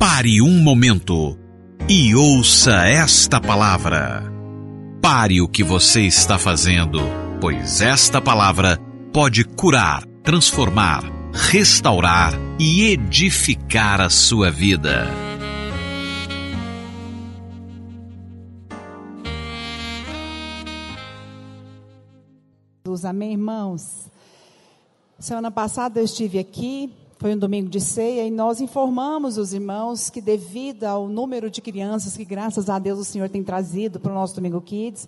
Pare um momento e ouça esta palavra. Pare o que você está fazendo, pois esta palavra pode curar, transformar, restaurar e edificar a sua vida. Amém, irmãos? Semana passada eu estive aqui, foi um domingo de ceia, e nós informamos os irmãos que, devido ao número de crianças que, graças a Deus, o Senhor tem trazido para o nosso Domingo Kids,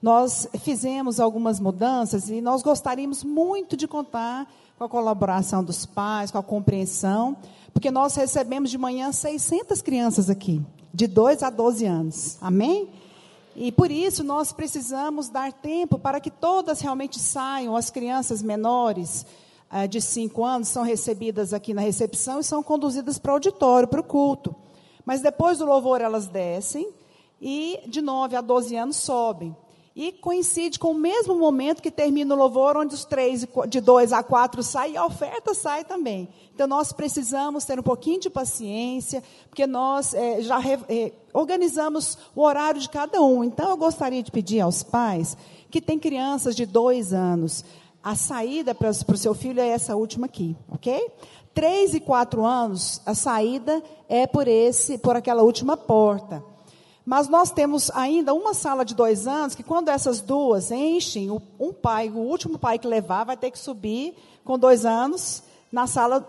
nós fizemos algumas mudanças e nós gostaríamos muito de contar com a colaboração dos pais, com a compreensão, porque nós recebemos de manhã 600 crianças aqui, de 2 a 12 anos. Amém? E por isso nós precisamos dar tempo para que todas realmente saiam, as crianças menores uh, de 5 anos são recebidas aqui na recepção e são conduzidas para o auditório, para o culto. Mas depois do louvor elas descem e de 9 a 12 anos sobem. E coincide com o mesmo momento que termina o louvor, onde os três, de dois a quatro saem, e a oferta sai também. Então, nós precisamos ter um pouquinho de paciência, porque nós é, já é, organizamos o horário de cada um. Então, eu gostaria de pedir aos pais que têm crianças de dois anos, a saída para, o seu filho é essa última aqui, ok? Três e quatro anos, a saída é por esse, por aquela última porta. Mas nós temos ainda uma sala de dois anos que, quando essas duas enchem, um pai, o último pai que levar, vai ter que subir com dois anos na sala,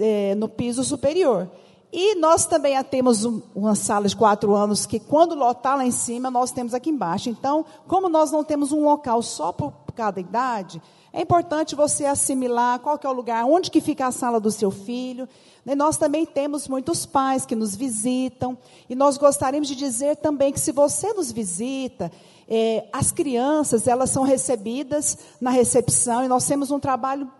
é, no piso superior. E nós também temos uma sala de quatro anos que, quando lotar lá em cima, nós temos aqui embaixo. Então, como nós não temos um local só por cada idade, é importante você assimilar qual é o lugar, onde que fica a sala do seu filho. E nós também temos muitos pais que nos visitam. E nós gostaríamos de dizer também que se você nos visita, é, as crianças, elas são recebidas na recepção e nós temos um trabalho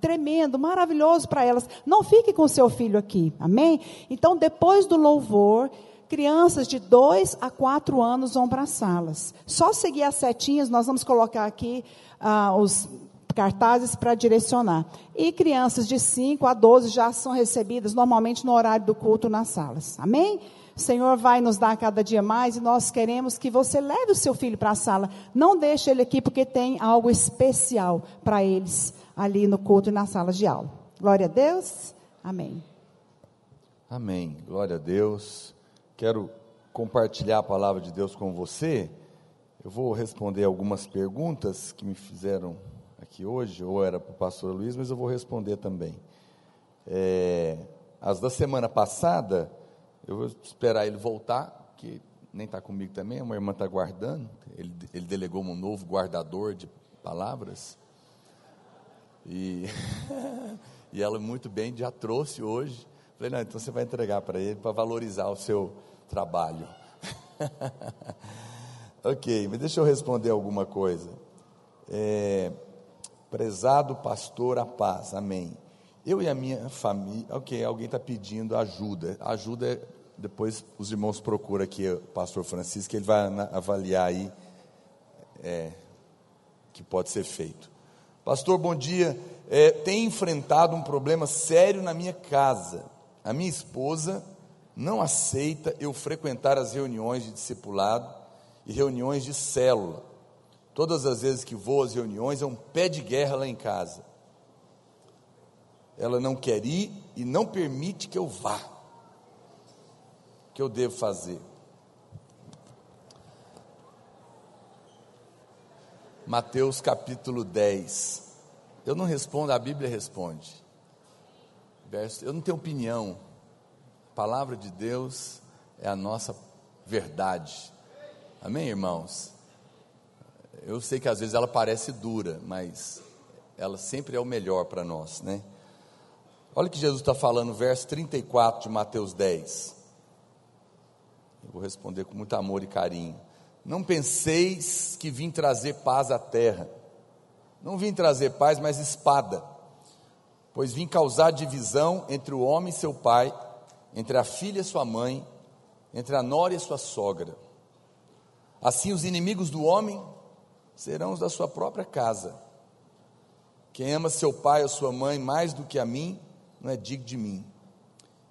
tremendo, maravilhoso para elas. Não fique com seu filho aqui, amém? Então, depois do louvor, crianças de 2 a 4 anos vão para as salas. Só seguir as setinhas, nós vamos colocar aqui ah, os cartazes para direcionar. E crianças de 5 a 12 já são recebidas normalmente no horário do culto nas salas. Amém? O Senhor vai nos dar cada dia mais e nós queremos que você leve o seu filho para a sala. Não deixe ele aqui porque tem algo especial para eles ali no culto e nas salas de aula. Glória a Deus. Amém. Amém. Glória a Deus. Quero compartilhar a palavra de Deus com você. Eu vou responder algumas perguntas que me fizeram aqui hoje, ou era para o pastor Luiz, mas eu vou responder também. É, as da semana passada, eu vou esperar ele voltar, que nem está comigo também, uma irmã está guardando, ele, ele delegou um novo guardador de palavras, e, e ela muito bem já trouxe hoje, falei, não, então você vai entregar para ele, para valorizar o seu trabalho. ok, mas deixa eu responder alguma coisa. É, Prezado pastor, a paz. Amém. Eu e a minha família. Ok, alguém está pedindo ajuda. Ajuda, depois os irmãos procuram aqui o pastor Francisco, ele vai avaliar aí é, que pode ser feito. Pastor, bom dia. É, tem enfrentado um problema sério na minha casa. A minha esposa não aceita eu frequentar as reuniões de discipulado e reuniões de célula. Todas as vezes que vou às reuniões é um pé de guerra lá em casa. Ela não quer ir e não permite que eu vá. O que eu devo fazer? Mateus capítulo 10. Eu não respondo, a Bíblia responde. Eu não tenho opinião. A palavra de Deus é a nossa verdade. Amém, irmãos? Eu sei que às vezes ela parece dura, mas ela sempre é o melhor para nós, né? Olha o que Jesus está falando, verso 34 de Mateus 10. Eu vou responder com muito amor e carinho. Não penseis que vim trazer paz à terra. Não vim trazer paz, mas espada. Pois vim causar divisão entre o homem e seu pai, entre a filha e sua mãe, entre a nora e sua sogra. Assim os inimigos do homem serão os da sua própria casa. Quem ama seu pai ou sua mãe mais do que a mim, não é digno de mim.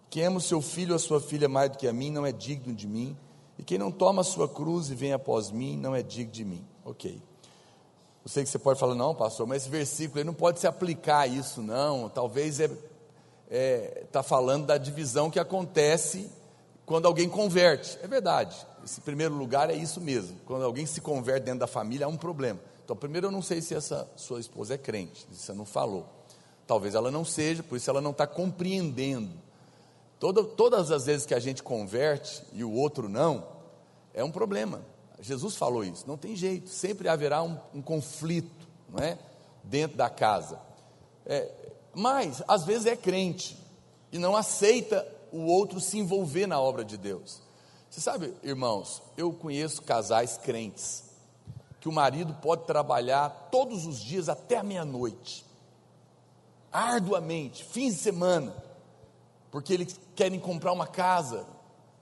Quem ama seu filho ou sua filha mais do que a mim não é digno de mim. E quem não toma a sua cruz e vem após mim não é digno de mim. Ok. Eu sei que você pode falar, não, pastor, mas esse versículo não pode se aplicar a isso, não. Talvez é está é, tá falando da divisão que acontece quando alguém converte. É verdade. Esse primeiro lugar é isso mesmo. Quando alguém se converte dentro da família, há um problema. Então, primeiro, eu não sei se essa sua esposa é crente, você não falou. Talvez ela não seja, por isso ela não está compreendendo. Toda, todas as vezes que a gente converte e o outro não, é um problema. Jesus falou isso, não tem jeito, sempre haverá um, um conflito, não é? Dentro da casa. É, mas, às vezes, é crente e não aceita o outro se envolver na obra de Deus. Você sabe, irmãos, eu conheço casais crentes que o marido pode trabalhar todos os dias até meia-noite, arduamente, fins de semana, porque eles querem comprar uma casa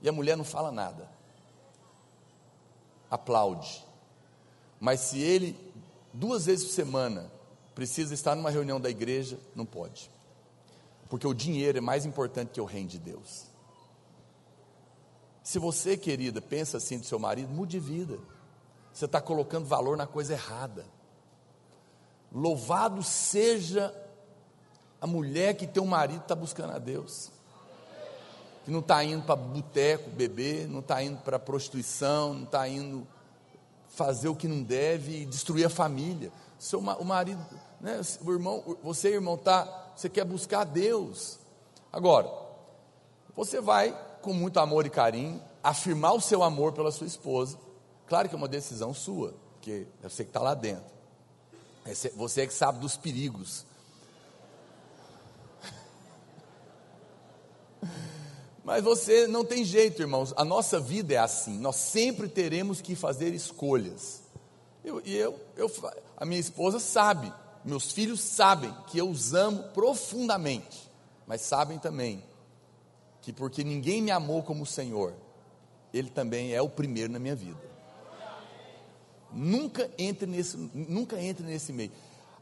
e a mulher não fala nada, aplaude. Mas se ele, duas vezes por semana, precisa estar numa reunião da igreja, não pode. Porque o dinheiro é mais importante que o reino de Deus. Se você, querida, pensa assim do seu marido, mude de vida. Você está colocando valor na coisa errada. Louvado seja a mulher que tem um marido está buscando a Deus. Que não está indo para boteco beber, não está indo para prostituição, não está indo fazer o que não deve e destruir a família. Seu, o marido, né, o irmão, você, irmão, tá, você quer buscar Deus. Agora, você vai com muito amor e carinho afirmar o seu amor pela sua esposa. Claro que é uma decisão sua, porque é você que está lá dentro. É você é que sabe dos perigos. Mas você não tem jeito, irmãos. A nossa vida é assim. Nós sempre teremos que fazer escolhas. E eu, eu, a minha esposa sabe meus filhos sabem que eu os amo profundamente, mas sabem também que porque ninguém me amou como o Senhor, Ele também é o primeiro na minha vida. Nunca entre nesse, nunca entre nesse meio.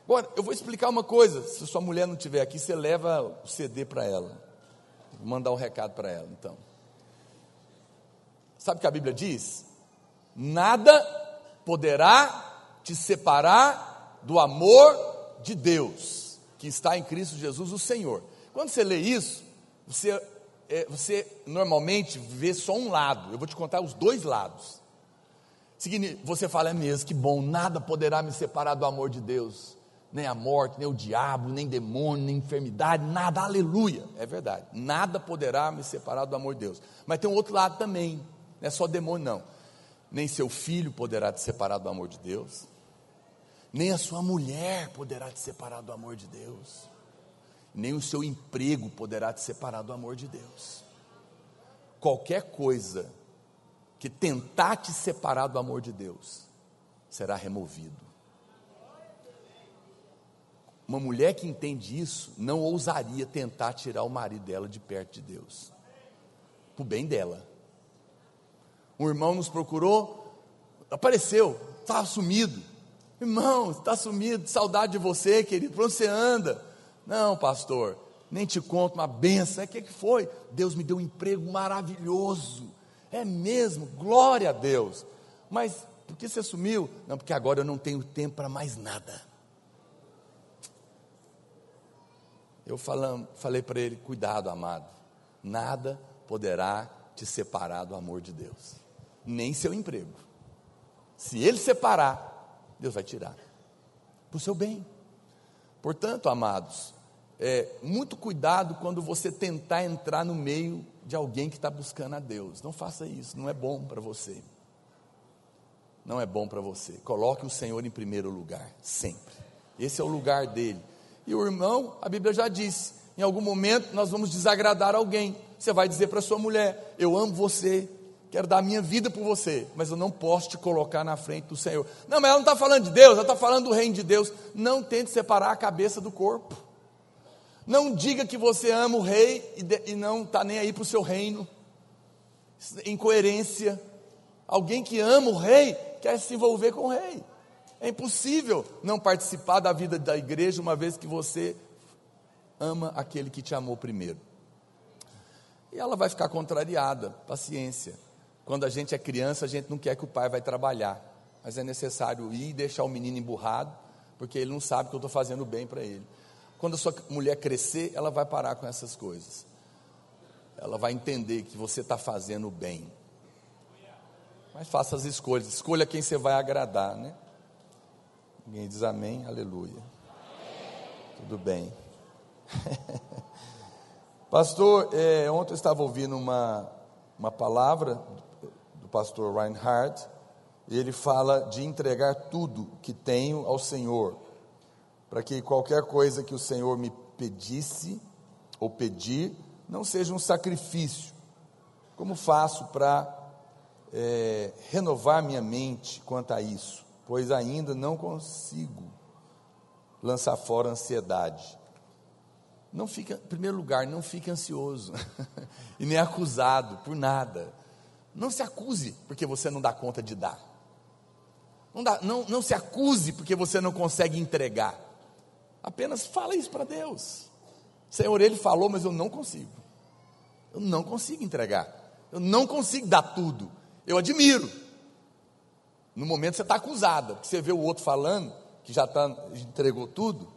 Agora, eu vou explicar uma coisa. Se sua mulher não estiver aqui, você leva o CD para ela. Vou mandar um recado para ela, então. Sabe o que a Bíblia diz? Nada poderá te separar do amor de Deus, que está em Cristo Jesus, o Senhor. Quando você lê isso, você, é, você normalmente vê só um lado, eu vou te contar os dois lados. Você fala, é mesmo, que bom, nada poderá me separar do amor de Deus, nem a morte, nem o diabo, nem demônio, nem enfermidade, nada, aleluia, é verdade, nada poderá me separar do amor de Deus. Mas tem um outro lado também, não é só demônio, não. Nem seu filho poderá te separar do amor de Deus, nem a sua mulher poderá te separar do amor de Deus, nem o seu emprego poderá te separar do amor de Deus. Qualquer coisa que tentar te separar do amor de Deus será removido. Uma mulher que entende isso não ousaria tentar tirar o marido dela de perto de Deus, para o bem dela. Um irmão nos procurou, apareceu, estava sumido. Irmão, está sumido, saudade de você, querido, para onde você anda? Não, pastor, nem te conto uma benção. O que, que foi? Deus me deu um emprego maravilhoso. É mesmo, glória a Deus. Mas por que você sumiu? Não, porque agora eu não tenho tempo para mais nada. Eu falando, falei para ele: cuidado, amado, nada poderá te separar do amor de Deus, nem seu emprego. Se ele separar, Deus vai tirar, para o seu bem. Portanto, amados, é, muito cuidado quando você tentar entrar no meio de alguém que está buscando a Deus. Não faça isso, não é bom para você. Não é bom para você. Coloque o Senhor em primeiro lugar, sempre. Esse é o lugar dele. E o irmão, a Bíblia já disse: em algum momento nós vamos desagradar alguém. Você vai dizer para sua mulher: Eu amo você, quero dar minha vida por você, mas eu não posso te colocar na frente do Senhor. Não, mas ela não está falando de Deus, ela está falando do reino de Deus. Não tente separar a cabeça do corpo. Não diga que você ama o rei e, de, e não está nem aí para o seu reino. Incoerência. Alguém que ama o rei quer se envolver com o rei. É impossível não participar da vida da igreja uma vez que você ama aquele que te amou primeiro. E ela vai ficar contrariada, paciência. Quando a gente é criança, a gente não quer que o pai vai trabalhar, mas é necessário ir e deixar o menino emburrado, porque ele não sabe que eu estou fazendo bem para ele. Quando a sua mulher crescer, ela vai parar com essas coisas. Ela vai entender que você está fazendo bem. Mas faça as escolhas, escolha quem você vai agradar, né? Ninguém diz amém, aleluia. Tudo bem. pastor, é, ontem eu estava ouvindo uma, uma palavra pastor Reinhardt, e ele fala de entregar tudo que tenho ao Senhor, para que qualquer coisa que o Senhor me pedisse ou pedir, não seja um sacrifício. Como faço para é, renovar minha mente quanto a isso? Pois ainda não consigo lançar fora a ansiedade. Não fica, em primeiro lugar, não fique ansioso e nem acusado por nada. Não se acuse porque você não dá conta de dar. Não, dá, não, não se acuse porque você não consegue entregar. Apenas fala isso para Deus. Senhor, Ele falou, mas eu não consigo. Eu não consigo entregar. Eu não consigo dar tudo. Eu admiro. No momento você está acusada, porque você vê o outro falando, que já tá, entregou tudo.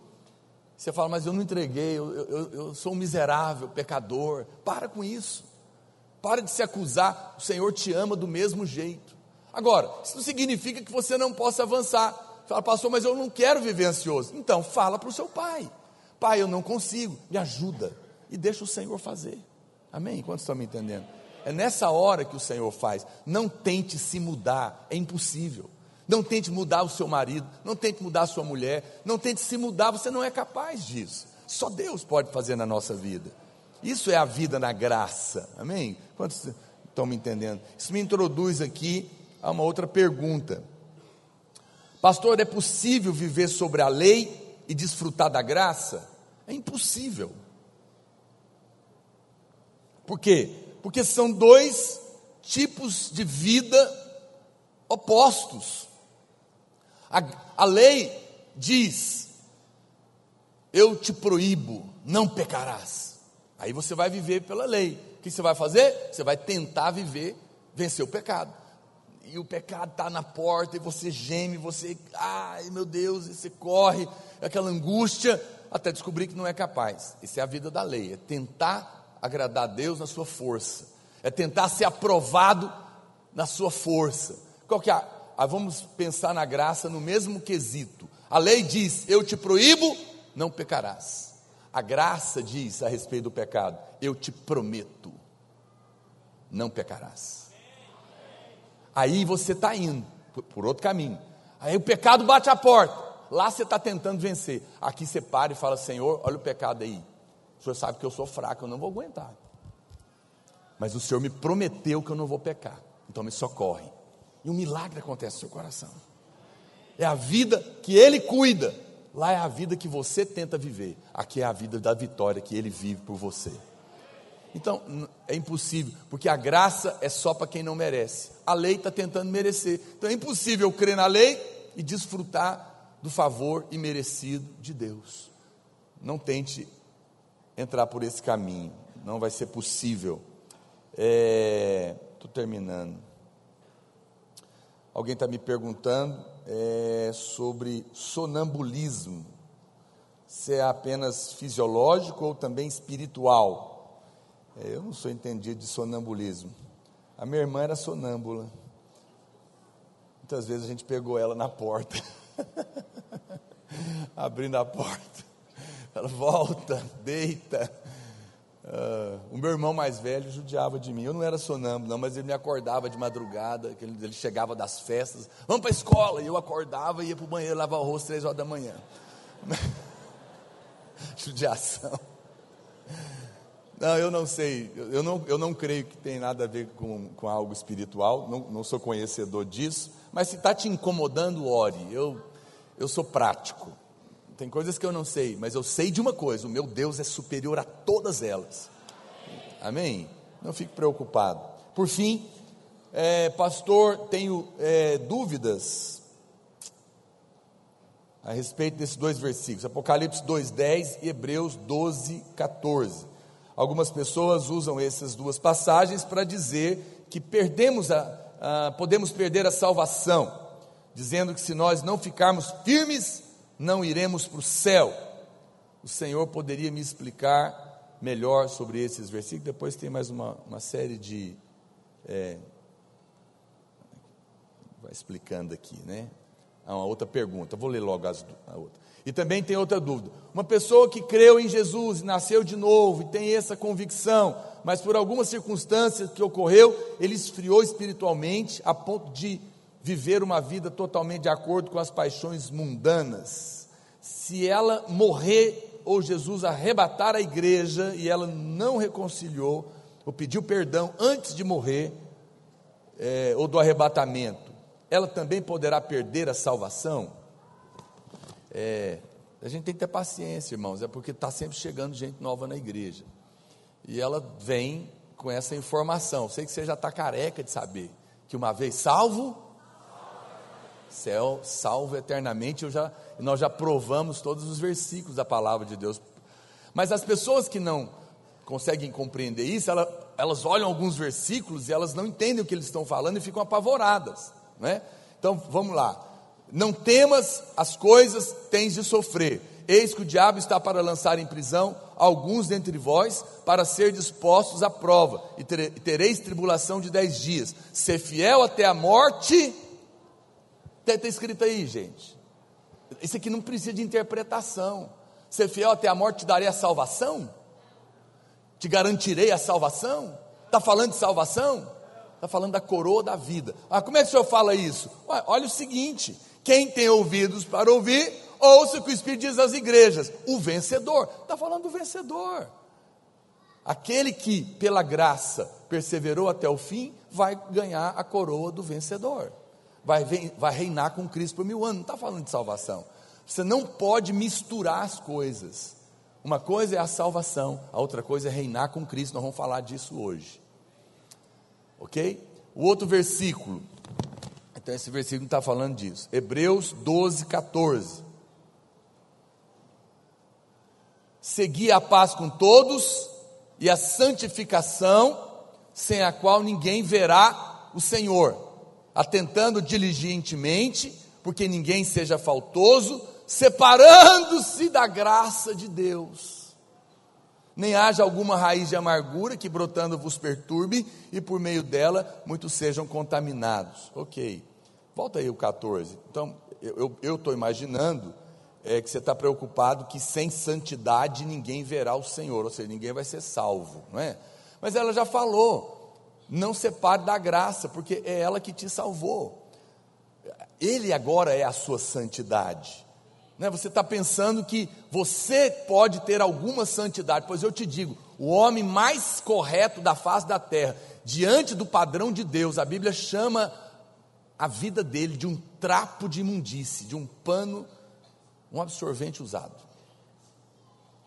Você fala, mas eu não entreguei, eu, eu, eu sou um miserável, pecador. Para com isso. Para de se acusar, o Senhor te ama do mesmo jeito. Agora, isso não significa que você não possa avançar. Fala, pastor, mas eu não quero viver ansioso. Então, fala para o seu pai. Pai, eu não consigo, me ajuda. E deixa o Senhor fazer. Amém? Quantos estão me entendendo? É nessa hora que o Senhor faz. Não tente se mudar, é impossível. Não tente mudar o seu marido, não tente mudar a sua mulher, não tente se mudar, você não é capaz disso. Só Deus pode fazer na nossa vida. Isso é a vida na graça. Amém? Quantos estão me entendendo? Isso me introduz aqui a uma outra pergunta. Pastor, é possível viver sobre a lei e desfrutar da graça? É impossível. Por quê? Porque são dois tipos de vida opostos. A, a lei diz: Eu te proíbo, não pecarás. Aí você vai viver pela lei. O que você vai fazer? Você vai tentar viver, vencer o pecado. E o pecado está na porta, e você geme, você, ai meu Deus, e você corre, aquela angústia, até descobrir que não é capaz. Isso é a vida da lei, é tentar agradar a Deus na sua força, é tentar ser aprovado na sua força. Qual que é vamos pensar na graça no mesmo quesito. A lei diz: Eu te proíbo, não pecarás. A graça diz a respeito do pecado: Eu te prometo, não pecarás. Aí você está indo por, outro caminho. Aí o pecado bate a porta. Lá você está tentando vencer. Aqui você para e fala: Senhor, olha o pecado aí. O senhor sabe que eu sou fraco, eu não vou aguentar. Mas o senhor me prometeu que eu não vou pecar. Então me socorre. E um milagre acontece no seu coração. É a vida que Ele cuida. Lá é a vida que você tenta viver. Aqui é a vida da vitória que Ele vive por você. Então, é impossível, porque a graça é só para quem não merece. A lei está tentando merecer. Então é impossível crer na lei e desfrutar do favor imerecido de Deus. Não tente entrar por esse caminho, não vai ser possível. Estou é, terminando. Alguém está me perguntando é, sobre sonambulismo. Se é apenas fisiológico ou também espiritual. É, eu não sou entendido de sonambulismo. A minha irmã era sonâmbula. Muitas vezes a gente pegou ela na porta, abrindo a porta. Ela volta, deita, Uh, o meu irmão mais velho judiava de mim. Eu não era sonâmbulo, não, mas ele me acordava de madrugada, ele, ele chegava das festas, vamos para a escola. E eu acordava e ia para o banheiro lavar o rosto três horas da manhã. Judiação. Não, eu não sei, eu não, eu não creio que tem nada a ver com, com algo espiritual, não, não sou conhecedor disso, mas se está te incomodando, ore. Eu, eu sou prático. Tem coisas que eu não sei, mas eu sei de uma coisa: o meu Deus é superior a todas elas. Amém? Não fique preocupado. Por fim, é, pastor, tenho é, dúvidas a respeito desses dois versículos, Apocalipse 2,10 e Hebreus 12, 14. Algumas pessoas usam essas duas passagens para dizer que perdemos a, a, podemos perder a salvação, dizendo que se nós não ficarmos firmes, não iremos para o céu. O Senhor poderia me explicar melhor sobre esses versículos. Depois tem mais uma, uma série de. É, vai explicando aqui, né? Há uma outra pergunta, vou ler logo as, a outra. E também tem outra dúvida. Uma pessoa que creu em Jesus, nasceu de novo e tem essa convicção, mas por algumas circunstâncias que ocorreu, ele esfriou espiritualmente a ponto de viver uma vida totalmente de acordo com as paixões mundanas. Se ela morrer ou Jesus arrebatar a igreja e ela não reconciliou ou pediu perdão antes de morrer é, ou do arrebatamento, ela também poderá perder a salvação? É, a gente tem que ter paciência, irmãos, é porque está sempre chegando gente nova na igreja. E ela vem com essa informação. Sei que você já está careca de saber que uma vez salvo, céu, salvo eternamente. Eu já, nós já provamos todos os versículos da palavra de Deus. Mas as pessoas que não conseguem compreender isso, elas, elas olham alguns versículos e elas não entendem o que eles estão falando e ficam apavoradas. Né? Então vamos lá. Não temas as coisas tens de sofrer. Eis que o diabo está para lançar em prisão alguns dentre vós, para ser dispostos à prova, e tereis tribulação de dez dias. Ser fiel até a morte. Está escrito aí, gente. Isso aqui não precisa de interpretação. Ser fiel até a morte te darei a salvação? Te garantirei a salvação? Está falando de salvação? Está falando da coroa da vida. Ah, como é que o senhor fala isso? Ué, olha o seguinte: quem tem ouvidos para ouvir, ouça o que o Espírito diz às igrejas. O vencedor. Está falando do vencedor. Aquele que, pela graça, perseverou até o fim, vai ganhar a coroa do vencedor. Vai, vai reinar com Cristo por mil anos. Não está falando de salvação. Você não pode misturar as coisas. Uma coisa é a salvação, a outra coisa é reinar com Cristo. Nós vamos falar disso hoje. Ok? O outro versículo, então, esse versículo está falando disso. Hebreus 12, 14. Segui a paz com todos e a santificação, sem a qual ninguém verá o Senhor, atentando diligentemente, porque ninguém seja faltoso, separando-se da graça de Deus. Nem haja alguma raiz de amargura que brotando vos perturbe, e por meio dela muitos sejam contaminados. Ok. Volta aí o 14. Então, eu estou imaginando é, que você está preocupado que sem santidade ninguém verá o Senhor, ou seja, ninguém vai ser salvo, não é? Mas ela já falou, não separe da graça, porque é ela que te salvou. Ele agora é a sua santidade. Né? Você está pensando que você pode ter alguma santidade, pois eu te digo: o homem mais correto da face da terra, diante do padrão de Deus, a Bíblia chama a vida dele de um trapo de imundície, de um pano, um absorvente usado,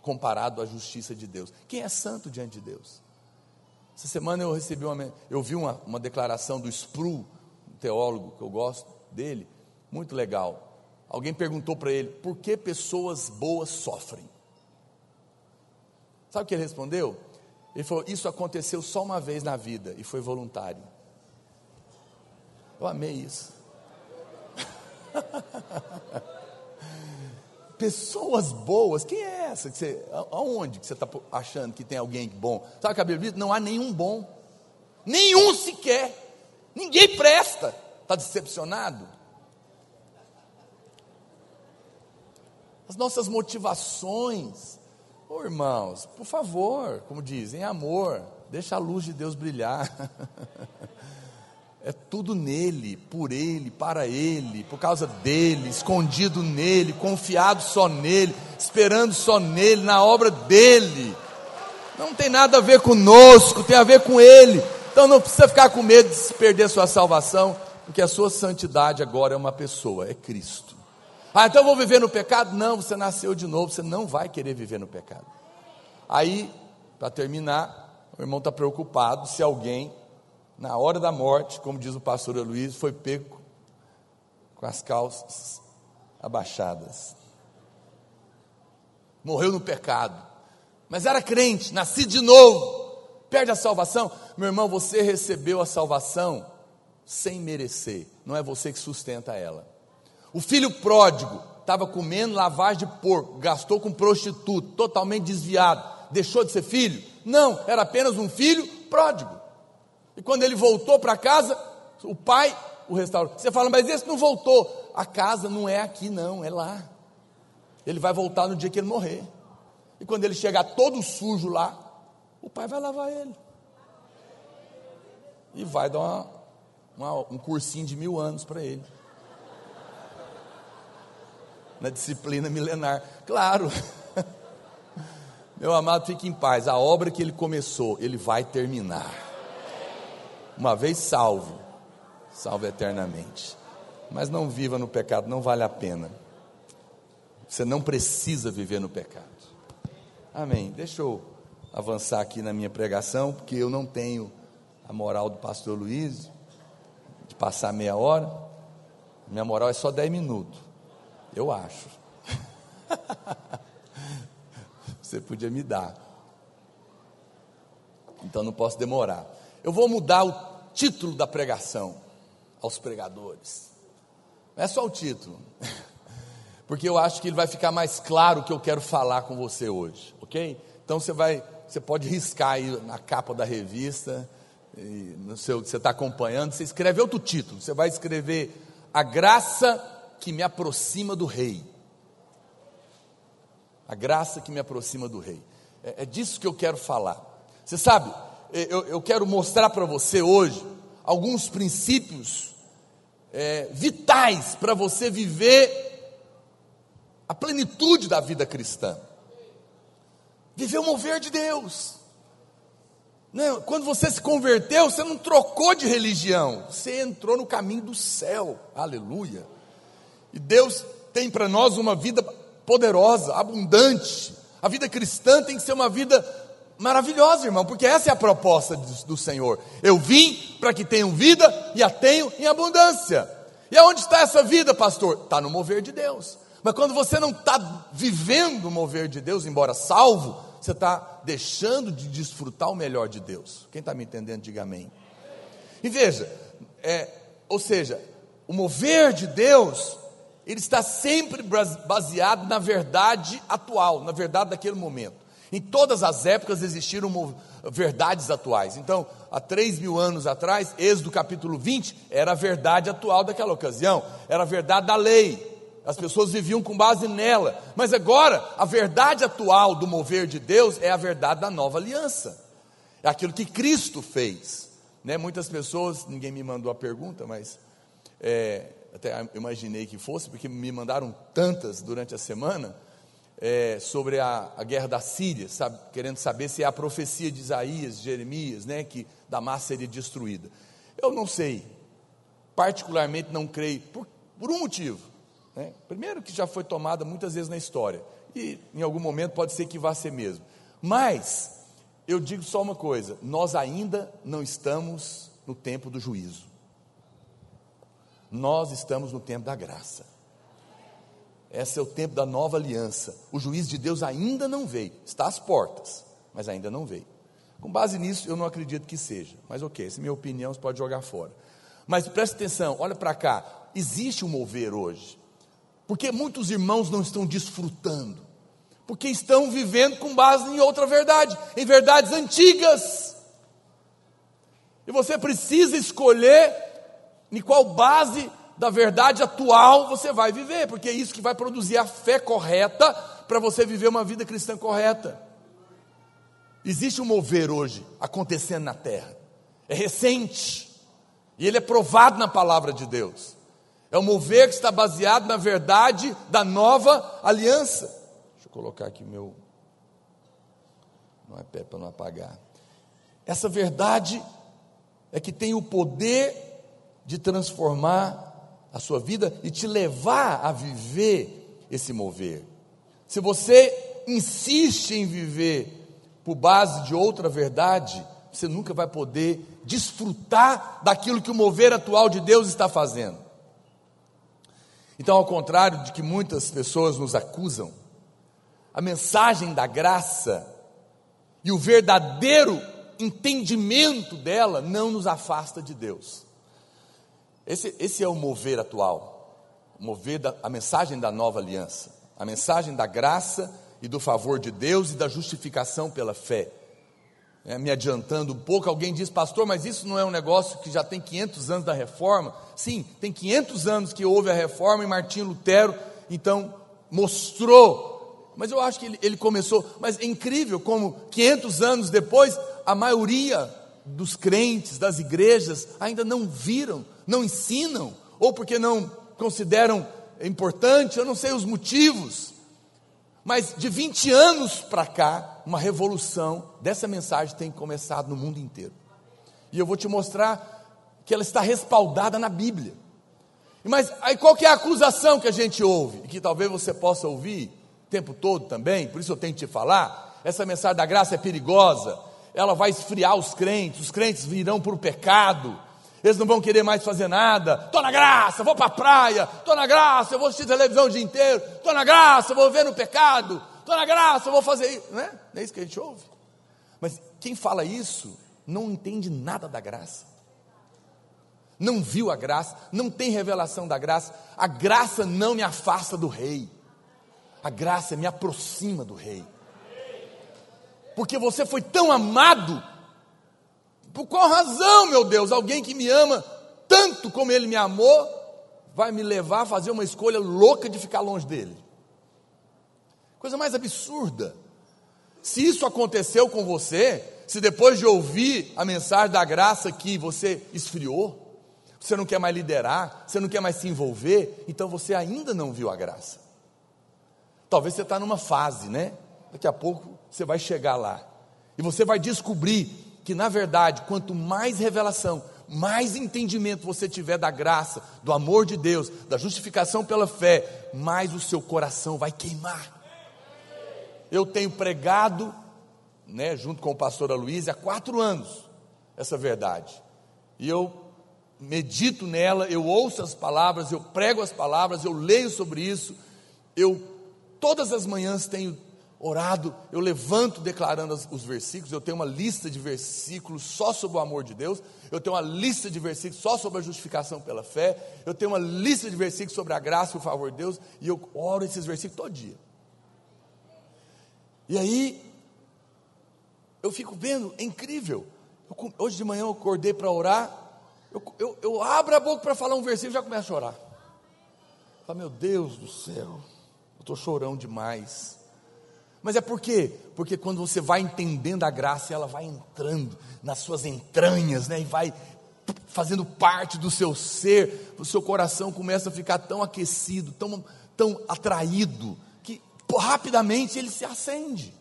comparado à justiça de Deus. Quem é santo diante de Deus? Essa semana eu recebi uma, eu vi uma, uma declaração do Spru, um teólogo que eu gosto dele, muito legal. Alguém perguntou para ele, por que pessoas boas sofrem? Sabe o que ele respondeu? Ele falou, isso aconteceu só uma vez na vida e foi voluntário. Eu amei isso. Pessoas boas, quem é essa? Que você, aonde que você está achando que tem alguém bom? Sabe o que a Bíblia diz? Não há nenhum bom, nenhum sequer, ninguém presta. Está decepcionado? As nossas motivações, oh, irmãos, por favor, como dizem, amor, deixa a luz de Deus brilhar. É tudo nele, por ele, para ele, por causa dele, escondido nele, confiado só nele, esperando só nele, na obra dele. Não tem nada a ver conosco, tem a ver com ele. Então não precisa ficar com medo de perder sua salvação, porque a sua santidade agora é uma pessoa, é Cristo. Ah, então eu vou viver no pecado? Não, você nasceu de novo, você não vai querer viver no pecado. Aí, para terminar, o irmão está preocupado se alguém na hora da morte, como diz o pastor Luiz, foi pego com as calças abaixadas. Morreu no pecado. mas era crente, nascido de novo, perde a salvação. Meu irmão, você recebeu a salvação sem merecer, não é você que sustenta ela. O filho pródigo estava comendo lavagem de porco, gastou com prostituto, totalmente desviado, deixou de ser filho? Não, era apenas um filho pródigo. E quando ele voltou para casa, o pai o restaurou. Você fala, mas esse não voltou. A casa não é aqui, não, é lá. Ele vai voltar no dia que ele morrer. E quando ele chegar todo sujo lá, o pai vai lavar ele. E vai dar uma, uma, um cursinho de mil anos para ele. Na disciplina milenar. Claro. Meu amado, fique em paz. A obra que ele começou, ele vai terminar. Uma vez salvo, salvo eternamente. Mas não viva no pecado, não vale a pena. Você não precisa viver no pecado. Amém. Deixa eu avançar aqui na minha pregação, porque eu não tenho a moral do pastor Luiz de passar meia hora. Minha moral é só dez minutos. Eu acho. Você podia me dar. Então não posso demorar. Eu vou mudar o título da pregação aos pregadores. Não é só o título. Porque eu acho que ele vai ficar mais claro o que eu quero falar com você hoje ok? Então você vai, você pode riscar aí na capa da revista, no seu, você está acompanhando, você escreve outro título, você vai escrever A Graça que me aproxima do Rei. A graça que me aproxima do Rei. É, é disso que eu quero falar. Você sabe, eu, eu quero mostrar para você hoje alguns princípios é, vitais para você viver a plenitude da vida cristã. Viver o mover de Deus. Não, quando você se converteu, você não trocou de religião, você entrou no caminho do céu. Aleluia. E Deus tem para nós uma vida poderosa, abundante. A vida cristã tem que ser uma vida maravilhosa, irmão, porque essa é a proposta do, Senhor. Eu vim para que tenham vida e a tenham em abundância. E aonde está essa vida, pastor? Está no mover de Deus. Mas quando você não está vivendo o mover de Deus, embora salvo, você está deixando de desfrutar o melhor de Deus. Quem está me entendendo, diga amém. E veja, é, ou seja, o mover de Deus, ele está sempre baseado na verdade atual, na verdade daquele momento. Em todas as épocas existiram verdades atuais. Então, há três mil anos atrás, Êxodo capítulo 20, era a verdade atual daquela ocasião, era a verdade da lei. As pessoas viviam com base nela. Mas agora, a verdade atual do mover de Deus é a verdade da nova aliança. É aquilo que Cristo fez. Né? Muitas pessoas, ninguém me mandou a pergunta, mas é, até imaginei que fosse, porque me mandaram tantas durante a semana é, sobre a, a, guerra da Síria, sabe, querendo saber se é a profecia de Isaías, de Jeremias, né, que Damasco seria destruída. Eu não sei, particularmente não creio, por, por um motivo. Né? Primeiro, que já foi tomada muitas vezes na história, e em algum momento pode ser que vá ser mesmo. Mas, eu digo só uma coisa: nós ainda não estamos no tempo do juízo, nós estamos no tempo da graça. Esse é o tempo da nova aliança. O juiz de Deus ainda não veio, está às portas, mas ainda não veio. Com base nisso, eu não acredito que seja, mas ok, essa é minha opinião, você pode jogar fora. Mas preste atenção, olha para cá, existe um mover hoje. Porque muitos irmãos não estão desfrutando, porque estão vivendo com base em outra verdade, em verdades antigas. E você precisa escolher em qual base da verdade atual você vai viver, porque é isso que vai produzir a fé correta para você viver uma vida cristã correta. Existe um mover hoje acontecendo na terra, é recente, e ele é provado na palavra de Deus. É o mover que está baseado na verdade da nova aliança. Deixa eu colocar aqui meu. Não é pé para não apagar. Essa verdade é que tem o poder de transformar a sua vida e te levar a viver esse mover. Se você insiste em viver por base de outra verdade, você nunca vai poder desfrutar daquilo que o mover atual de Deus está fazendo. Então, ao contrário de que muitas pessoas nos acusam, a mensagem da graça e o verdadeiro entendimento dela não nos afasta de Deus. Esse, esse é o mover atual, o mover da, a mensagem da nova aliança, a mensagem da graça e do favor de Deus e da justificação pela fé. É, me adiantando um pouco, alguém diz, pastor, mas isso não é um negócio que já tem 500 anos da reforma? Sim, tem 500 anos que houve a reforma e Martinho Lutero, então, mostrou. Mas eu acho que ele, ele começou, mas é incrível como 500 anos depois, a maioria dos crentes, das igrejas, ainda não viram, não ensinam, ou porque não consideram importante, eu não sei os motivos. Mas de 20 anos para cá, uma revolução dessa mensagem tem começado no mundo inteiro. E eu vou te mostrar que ela está respaldada na Bíblia. Mas aí qual que é a acusação que a gente ouve? E que talvez você possa ouvir o tempo todo também, por isso eu tenho que te falar. Essa mensagem da graça é perigosa, ela vai esfriar os crentes, os crentes virão para o pecado, eles não vão querer mais fazer nada. Estou na graça, vou para a praia. Estou na graça, eu vou assistir televisão o dia inteiro. Estou na graça, vou ver no pecado. Estou na graça, vou fazer isso. Não é? não é isso que a gente ouve. Mas quem fala isso não entende nada da graça. Não viu a graça, não tem revelação da graça. A graça não me afasta do rei. A graça me aproxima do rei. Porque você foi tão amado por qual razão, meu Deus, alguém que me ama tanto como ele me amou, vai me levar a fazer uma escolha louca de ficar longe dele? Coisa mais absurda. Se isso aconteceu com você, se depois de ouvir a mensagem da graça que você esfriou, você não quer mais liderar, você não quer mais se envolver, então você ainda não viu a graça. Talvez você está numa fase, né? Daqui a pouco você vai chegar lá. E você vai descobrir que na verdade, quanto mais revelação, mais entendimento você tiver da graça, do amor de Deus, da justificação pela fé, mais o seu coração vai queimar. Eu tenho pregado, né, junto com o pastor Aloysio, há quatro anos, essa verdade. E eu medito nela, eu ouço as palavras, eu prego as palavras, eu leio sobre isso. Eu todas as manhãs tenho orado, eu levanto declarando os versículos, eu tenho uma lista de versículos só sobre o amor de Deus, eu tenho uma lista de versículos só sobre a justificação pela fé, eu tenho uma lista de versículos sobre a graça e o favor de Deus, e eu oro esses versículos todo dia. E aí, eu fico vendo, é incrível. Eu, hoje de manhã eu acordei para orar, eu, eu, eu, abro a boca para falar um versículo e já começo a chorar. Falo, meu Deus do céu, eu estou chorando demais. Mas é por quê? Porque quando você vai entendendo a graça, ela vai entrando nas suas entranhas, né? E vai fazendo parte do seu ser, o seu coração começa a ficar tão aquecido, tão, tão atraído, que rapidamente ele se acende.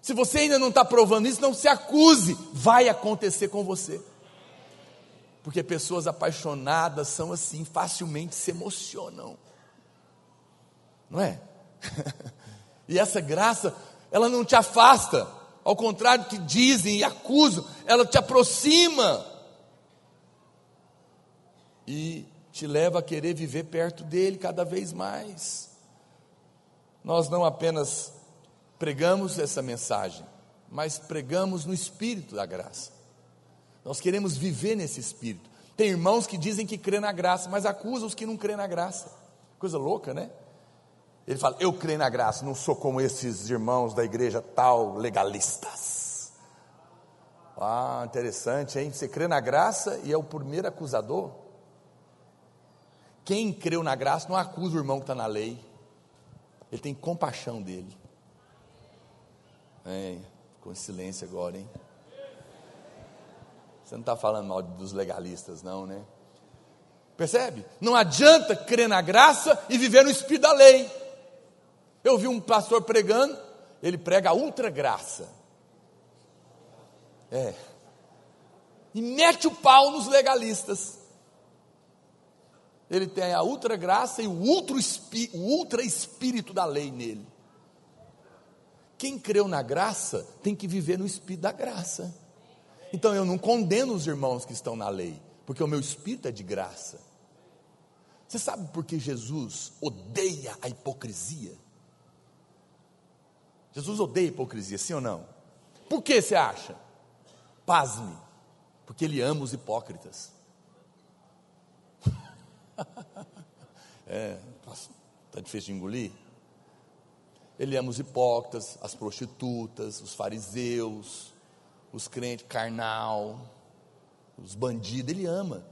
Se você ainda não está provando isso, não se acuse, vai acontecer com você. Porque pessoas apaixonadas são assim, facilmente se emocionam. Não é? E essa graça, ela não te afasta, ao contrário que dizem e acusam, ela te aproxima e te leva a querer viver perto dele cada vez mais. Nós não apenas pregamos essa mensagem, mas pregamos no espírito da graça. Nós queremos viver nesse espírito. Tem irmãos que dizem que crê na graça, mas acusam os que não crê na graça. Coisa louca, né? Ele fala: Eu creio na graça, não sou como esses irmãos da igreja tal, legalistas. Ah, interessante, hein? Você crê na graça e é o primeiro acusador? Quem creu na graça não acusa o irmão que está na lei, ele tem compaixão dele. É, ficou em silêncio agora, hein? Você não está falando mal dos legalistas, não, né? Percebe? Não adianta crer na graça e viver no espírito da lei. Eu vi um pastor pregando, ele prega a ultra graça. É. E mete o pau nos legalistas. Ele tem a ultra graça e o ultra, o ultra espírito da lei nele. Quem creu na graça tem que viver no espírito da graça. Então eu não condeno os irmãos que estão na lei, porque o meu espírito é de graça. Você sabe por que Jesus odeia a hipocrisia? Jesus odeia hipocrisia, sim ou não? Por que você acha? Pasme, porque ele ama os hipócritas. é, está difícil de engolir? Ele ama os hipócritas, as prostitutas, os fariseus, os crentes carnal, os bandidos, ele ama.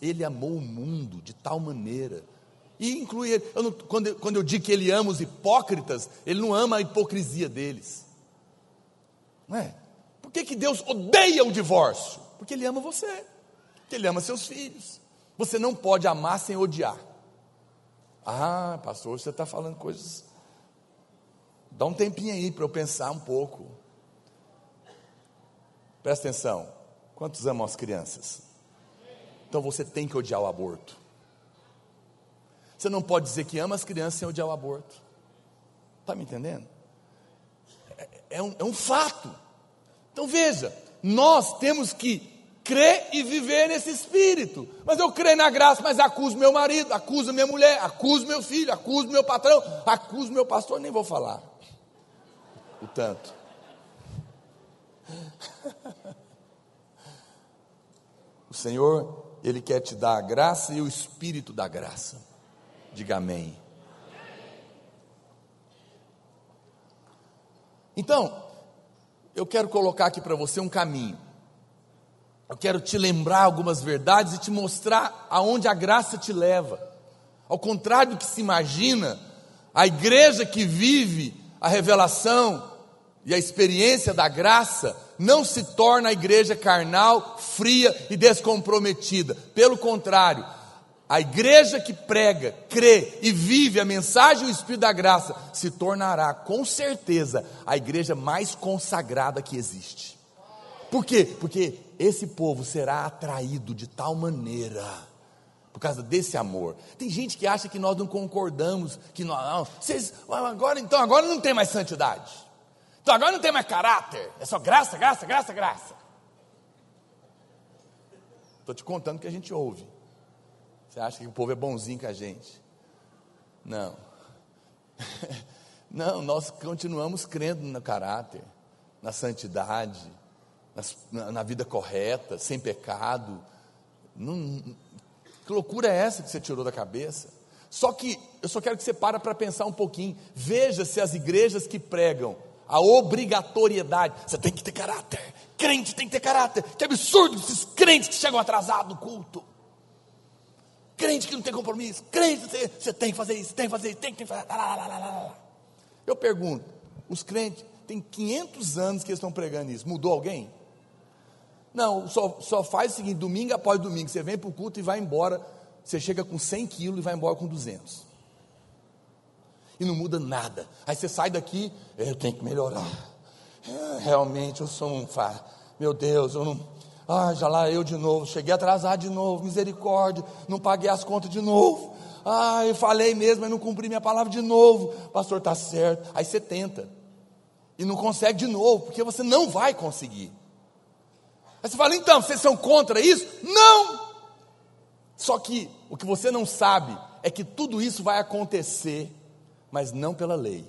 Ele amou o mundo de tal maneira. E inclui ele. Eu não, quando, quando eu digo que ele ama os hipócritas, ele não ama a hipocrisia deles. Não é? Por que, que Deus odeia o divórcio? Porque Ele ama você, porque Ele ama seus filhos. Você não pode amar sem odiar. Ah, pastor, você está falando coisas. Dá um tempinho aí para eu pensar um pouco. Presta atenção. Quantos amam as crianças? Então você tem que odiar o aborto. Você não pode dizer que ama as crianças sem odiar o aborto. Está me entendendo? É, é, um, é um fato. Então veja, nós temos que crer e viver nesse espírito. Mas eu creio na graça, mas acuso meu marido, acuso minha mulher, acuso meu filho, acuso meu patrão, acuso meu pastor, nem vou falar. O tanto. O Senhor, Ele quer te dar a graça e o espírito da graça. Diga amém. Então, eu quero colocar aqui para você um caminho. Eu quero te lembrar algumas verdades e te mostrar aonde a graça te leva. Ao contrário do que se imagina, a igreja que vive a revelação e a experiência da graça não se torna a igreja carnal, fria e descomprometida. Pelo contrário, a igreja que prega, crê e vive a mensagem do Espírito da Graça se tornará, com certeza, a igreja mais consagrada que existe. Por quê? Porque esse povo será atraído de tal maneira, por causa desse amor. Tem gente que acha que nós não concordamos, que nós, não, vocês, agora, então agora não tem mais santidade, então agora não tem mais caráter, é só graça, graça, graça, graça. Estou te contando o que a gente ouve. Você acha que o povo é bonzinho com a gente? Não. Não, nós continuamos crendo no caráter, na santidade, na, na vida correta, sem pecado. Que loucura é essa que você tirou da cabeça? Só que eu só quero que você para para pensar um pouquinho. Veja se as igrejas que pregam a obrigatoriedade, você tem que ter caráter. Crente tem que ter caráter. Que absurdo esses crentes que chegam atrasados no culto. Crente que não tem compromisso, crente que você tem que fazer isso, tem que fazer isso, tem que fazer. Eu pergunto, os crentes, tem 500 anos que eles estão pregando isso, mudou alguém? Não, só, só faz o seguinte: domingo após domingo, você vem para o culto e vai embora, você chega com 100 quilos e vai embora com 200. E não muda nada. Aí você sai daqui, eu tenho que melhorar. É, realmente eu sou um. Meu Deus, eu não ah, já lá eu de novo, cheguei atrasado de novo, misericórdia, não paguei as contas de novo. Ah, eu falei mesmo, mas não cumpri minha palavra de novo. Pastor, está certo. Aí você tenta. E não consegue de novo, porque você não vai conseguir. Aí você fala, então, vocês são contra isso? Não! Só que o que você não sabe é que tudo isso vai acontecer, mas não pela lei.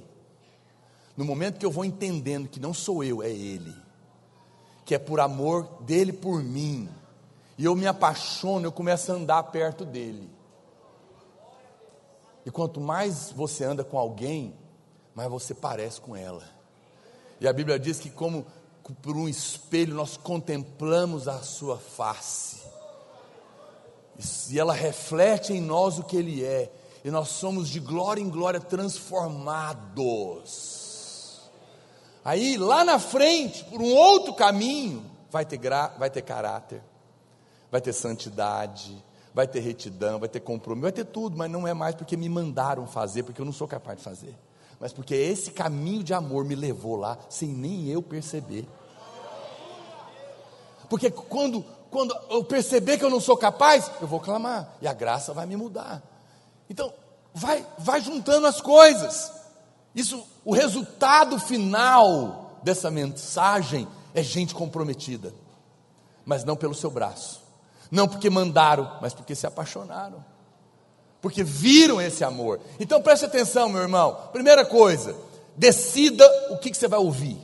No momento que eu vou entendendo que não sou eu, é Ele que é por amor dele por mim. E eu me apaixono, eu começo a andar perto dele. E quanto mais você anda com alguém, mais você parece com ela. E a Bíblia diz que, como por um espelho, nós contemplamos a sua face. E ela reflete em nós o que ele é. E nós somos de glória em glória transformados. Aí lá na frente, por um outro caminho, vai ter, gra, vai ter caráter, vai ter santidade, vai ter retidão, vai ter compromisso, vai ter tudo, mas não é mais porque me mandaram fazer, porque eu não sou capaz de fazer, mas porque esse caminho de amor me levou lá sem nem eu perceber. Porque quando, quando eu perceber que eu não sou capaz, eu vou clamar, e a graça vai me mudar. Então, vai, vai juntando as coisas. Isso, o resultado final dessa mensagem é gente comprometida, mas não pelo seu braço, não porque mandaram, mas porque se apaixonaram, porque viram esse amor. Então preste atenção, meu irmão. Primeira coisa, decida o que, que você vai ouvir.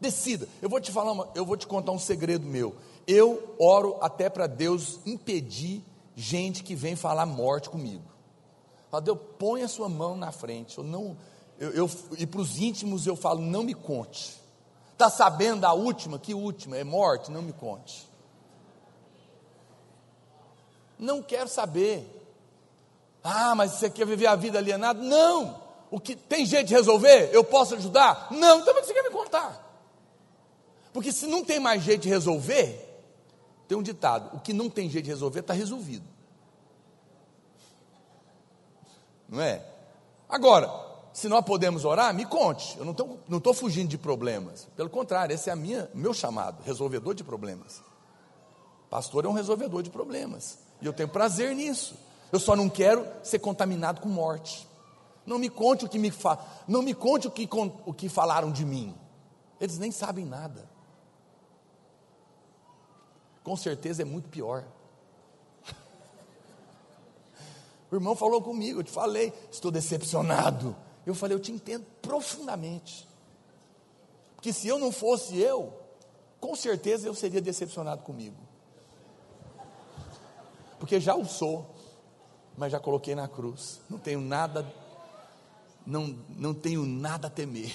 Decida. Eu vou te falar, uma, eu vou te contar um segredo meu. Eu oro até para Deus impedir gente que vem falar morte comigo. Fala, Deus, põe a sua mão na frente. Eu não, eu, eu e para os íntimos eu falo, não me conte. Está sabendo da última? Que última? É morte? Não me conte. Não quero saber. Ah, mas você quer viver a vida alienada? Não. O que tem jeito de resolver? Eu posso ajudar? Não. Então você quer me contar? Porque se não tem mais jeito de resolver, tem um ditado: o que não tem jeito de resolver está resolvido. Não é? Agora, se nós podemos orar, me conte. Eu não estou fugindo de problemas. Pelo contrário, esse é a minha, meu chamado, resolvedor de problemas. Pastor é um resolvedor de problemas. E eu tenho prazer nisso. Eu só não quero ser contaminado com morte. Não me conte o que me fa... não me conte o que, o que falaram de mim. Eles nem sabem nada. Com certeza é muito pior. O irmão falou comigo, eu te falei, estou decepcionado. Eu falei, eu te entendo profundamente. Porque se eu não fosse eu, com certeza eu seria decepcionado comigo porque já o sou, mas já coloquei na cruz. Não tenho nada, não, não tenho nada a temer,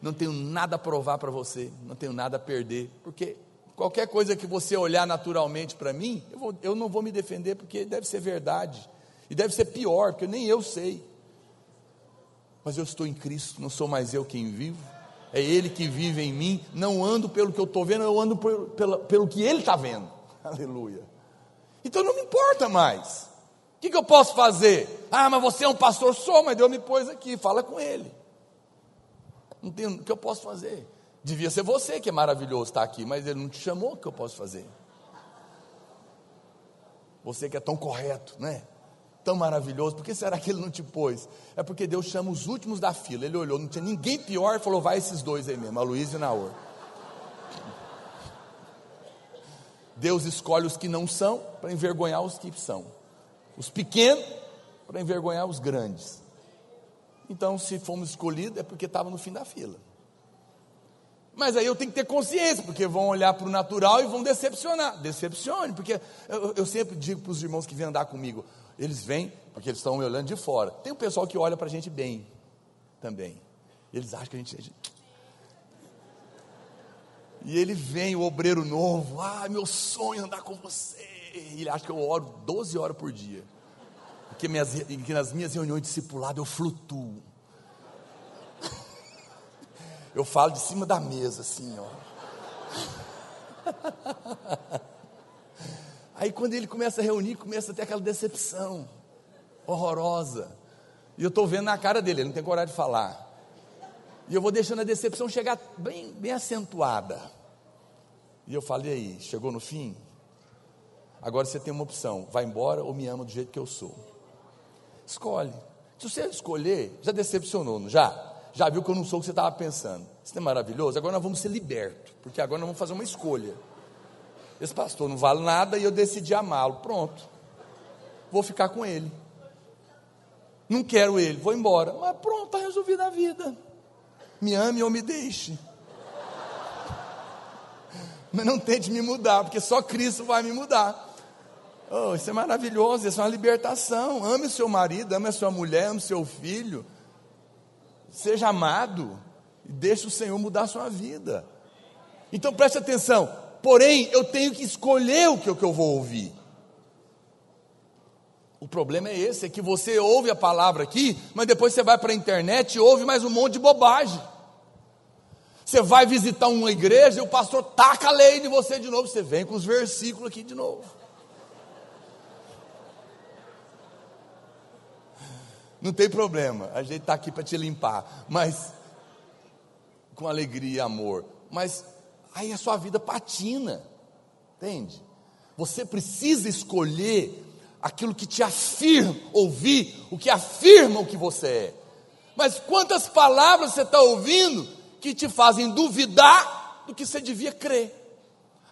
não tenho nada a provar para você, não tenho nada a perder, porque qualquer coisa que você olhar naturalmente para mim, eu, vou, eu não vou me defender, porque deve ser verdade, e deve ser pior, porque nem eu sei. Mas eu estou em Cristo, não sou mais eu quem vivo, é Ele que vive em mim. Não ando pelo que eu estou vendo, eu ando por, pelo, pelo que Ele está vendo. Aleluia. Então não me importa mais. O que, que, eu posso fazer? Ah, mas você é um pastor só, mas Deus me pôs aqui, fala com ele. Não tem o que eu posso fazer. Devia ser você que é maravilhoso estar aqui, mas ele não te chamou, o que eu posso fazer? Você que é tão correto, né? Tão maravilhoso, por que será que ele não te pôs? É porque Deus chama os últimos da fila. Ele olhou, não tinha ninguém pior, falou: vai esses dois aí mesmo, a Luiz e Naor. Deus escolhe os que não são para envergonhar os que são, os pequenos para envergonhar os grandes. Então, se fomos escolhidos, é porque estava no fim da fila. Mas aí eu tenho que ter consciência, porque vão olhar para o natural e vão decepcionar. Decepcione, porque eu, eu sempre digo para os irmãos que vêm andar comigo, eles vêm porque eles estão me olhando de fora. Tem um pessoal que olha para a gente bem também. Eles acham que a gente é e ele vem, o obreiro novo, ah, meu sonho é andar com você. E ele acha que eu oro 12 horas por dia. Porque minhas, que nas minhas reuniões de discipulado eu flutuo. Eu falo de cima da mesa, assim, ó. Aí quando ele começa a reunir, começa a ter aquela decepção horrorosa. E eu estou vendo na cara dele, ele não tem coragem de falar. E eu vou deixando a decepção chegar bem, bem acentuada. E eu falei aí, chegou no fim? Agora você tem uma opção: vai embora ou me ama do jeito que eu sou. Escolhe. Se você escolher, já decepcionou, não já? Já viu que eu não sou o que você estava pensando. Isso não é maravilhoso? Agora nós vamos ser libertos, porque agora nós vamos fazer uma escolha. Esse pastor não vale nada e eu decidi amá-lo. Pronto. Vou ficar com ele. Não quero ele, vou embora. Mas pronto, está resolvida a vida me ame ou me deixe. Mas não tente me mudar, porque só Cristo vai me mudar. Oh, isso é maravilhoso, isso é uma libertação. Ame seu marido, ame a sua mulher, ame seu filho. Seja amado e deixe o Senhor mudar a sua vida. Então preste atenção. Porém, eu tenho que escolher o que, o que eu vou ouvir. O problema é esse, é que você ouve a palavra aqui, mas depois você vai para a internet e ouve mais um monte de bobagem. Você vai visitar uma igreja e o pastor taca a lei de você de novo. Você vem com os versículos aqui de novo. Não tem problema, a gente está aqui para te limpar, mas com alegria e amor. Mas aí a sua vida patina, entende? Você precisa escolher aquilo que te afirma, ouvir o que afirma o que você é. Mas quantas palavras você está ouvindo que te fazem duvidar do que você devia crer.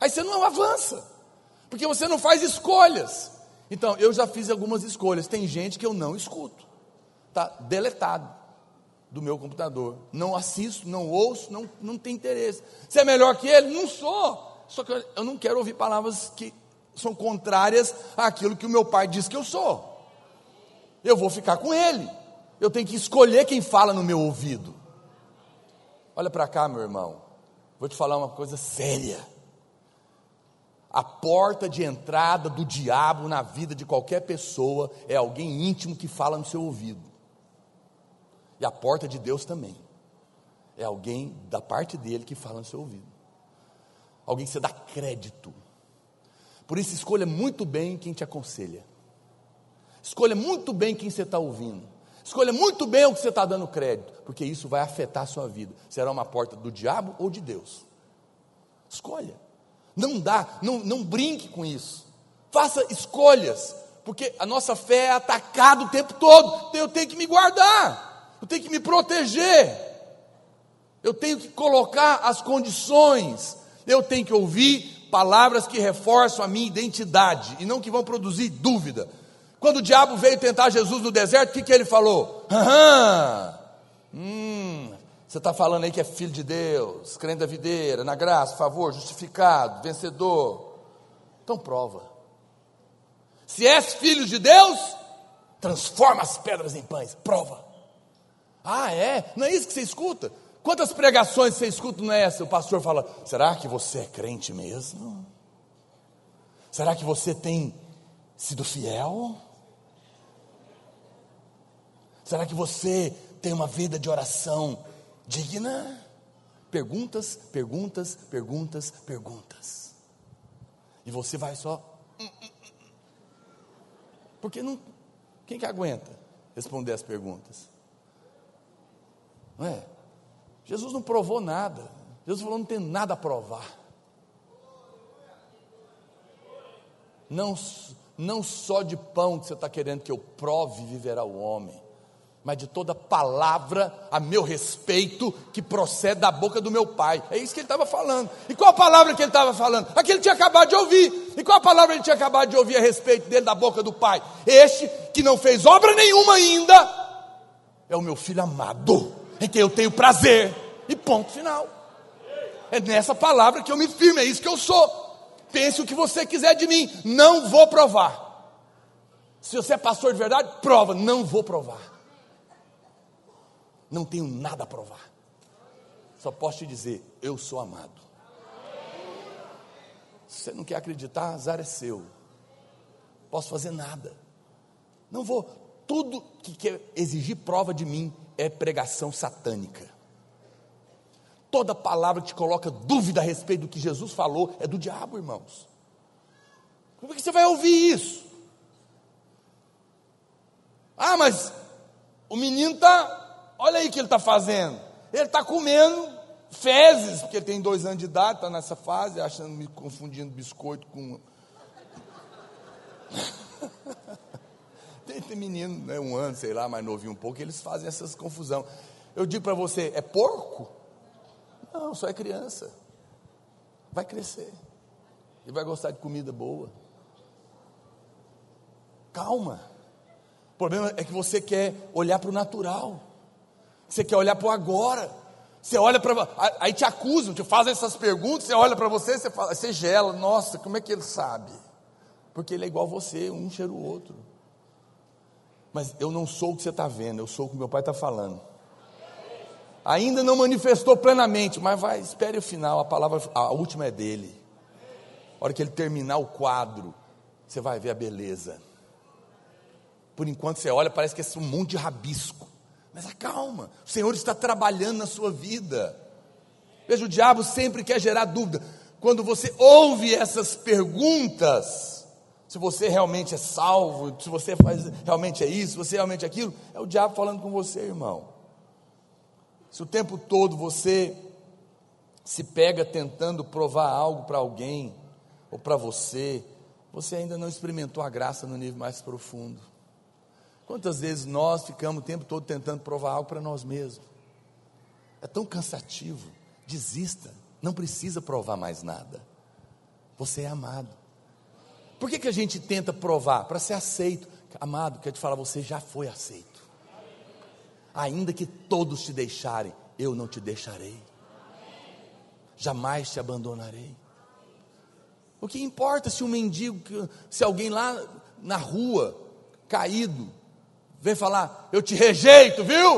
Aí você não avança, porque você não faz escolhas. Então, eu já fiz algumas escolhas. Tem gente que eu não escuto, está deletado. Do meu computador. Não assisto, não ouço, não, não tem interesse. Você é melhor que ele? Não sou. Só que eu não quero ouvir palavras que são contrárias àquilo que o meu pai diz que eu sou. Eu vou ficar com ele. Eu tenho que escolher quem fala no meu ouvido. Olha para cá, meu irmão. Vou te falar uma coisa séria. A porta de entrada do diabo na vida de qualquer pessoa é alguém íntimo que fala no seu ouvido. E a porta de Deus também. É alguém da parte dele que fala no seu ouvido. Alguém que você dá crédito. Por isso, escolha muito bem quem te aconselha. Escolha muito bem quem você está ouvindo. Escolha muito bem o que você está dando crédito, porque isso vai afetar a sua vida. Será uma porta do diabo ou de Deus? Escolha. Não dá, não, não brinque com isso. Faça escolhas, porque a nossa fé é atacada o tempo todo. Então eu tenho que me guardar, eu tenho que me proteger, eu tenho que colocar as condições, eu tenho que ouvir palavras que reforçam a minha identidade e não que vão produzir dúvida. Quando o diabo veio tentar Jesus no deserto, o que, que ele falou? Hum, você está falando aí que é filho de Deus, crente da videira, na graça, favor, justificado, vencedor. Então prova. Se és filho de Deus, transforma as pedras em pães. Prova. Ah, é? Não é isso que você escuta? Quantas pregações você escuta não é essa? O pastor fala: será que você é crente mesmo? Será que você tem sido fiel? Será que você tem uma vida de oração digna? Perguntas, perguntas, perguntas, perguntas. E você vai só. Porque não. Quem que aguenta responder as perguntas? Não é? Jesus não provou nada. Jesus falou: não tem nada a provar. Não, não só de pão que você está querendo que eu prove viverá o homem mas de toda palavra a meu respeito que procede da boca do meu pai. É isso que ele estava falando. E qual a palavra que ele estava falando? A que ele tinha acabado de ouvir. E qual a palavra ele tinha acabado de ouvir a respeito dele da boca do pai? Este que não fez obra nenhuma ainda é o meu filho amado, em quem eu tenho prazer. E ponto final. É nessa palavra que eu me firmo, é isso que eu sou. Pense o que você quiser de mim, não vou provar. Se você é pastor de verdade, prova, não vou provar não tenho nada a provar. Só posso te dizer, eu sou amado. Se você não quer acreditar, azar é seu. Posso fazer nada. Não vou. Tudo que quer exigir prova de mim é pregação satânica. Toda palavra que te coloca dúvida a respeito do que Jesus falou é do diabo, irmãos. Como é que você vai ouvir isso? Ah, mas o menino está Olha aí o que ele está fazendo. Ele está comendo fezes, porque ele tem dois anos de idade, está nessa fase, achando, me confundindo biscoito com. tem, tem menino, né, um ano, sei lá, mais novinho um pouco, eles fazem essas confusão. Eu digo para você, é porco? Não, só é criança. Vai crescer. E vai gostar de comida boa. Calma. O problema é que você quer olhar para o natural. Você quer olhar para o agora. Você olha para. Aí te acusam, te fazem essas perguntas, você olha para você, você, fala, você gela. Nossa, como é que ele sabe? Porque ele é igual a você, um cheira o outro. Mas eu não sou o que você está vendo, eu sou o que meu pai está falando. Ainda não manifestou plenamente, mas vai, espere o final, a palavra, a última é dele. A hora que ele terminar o quadro, você vai ver a beleza. Por enquanto você olha, parece que é um monte de rabisco. Mas acalma, o Senhor está trabalhando na sua vida. Veja, o diabo sempre quer gerar dúvida. Quando você ouve essas perguntas, se você realmente é salvo, se você faz, realmente é isso, se você realmente é aquilo, é o diabo falando com você, irmão. Se o tempo todo você se pega tentando provar algo para alguém ou para você, você ainda não experimentou a graça no nível mais profundo. Quantas vezes nós ficamos o tempo todo tentando provar algo para nós mesmos? É tão cansativo. Desista. Não precisa provar mais nada. Você é amado. Por que, que a gente tenta provar? Para ser aceito. Amado, quero te falar, você já foi aceito. Ainda que todos te deixarem, eu não te deixarei. Jamais te abandonarei. O que importa se um mendigo, se alguém lá na rua, caído, vem falar, eu te rejeito, viu?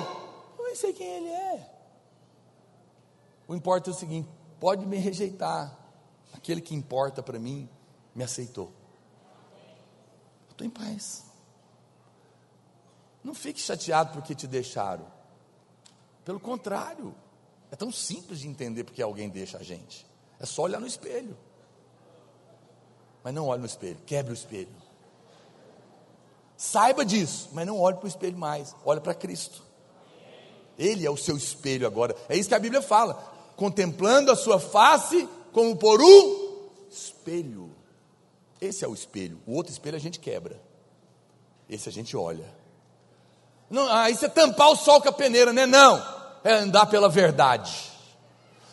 Eu nem sei quem ele é. O importa é o seguinte: pode me rejeitar, aquele que importa para mim me aceitou. Estou em paz. Não fique chateado porque te deixaram. Pelo contrário, é tão simples de entender porque alguém deixa a gente. É só olhar no espelho. Mas não olhe no espelho, quebre o espelho. Saiba disso, mas não olhe para o espelho mais, olhe para Cristo. Ele é o seu espelho agora. É isso que a Bíblia fala. Contemplando a sua face como por um espelho. Esse é o espelho. O outro espelho a gente quebra. Esse a gente olha. Não, ah, isso é tampar o sol com a peneira, né? Não. É andar pela verdade.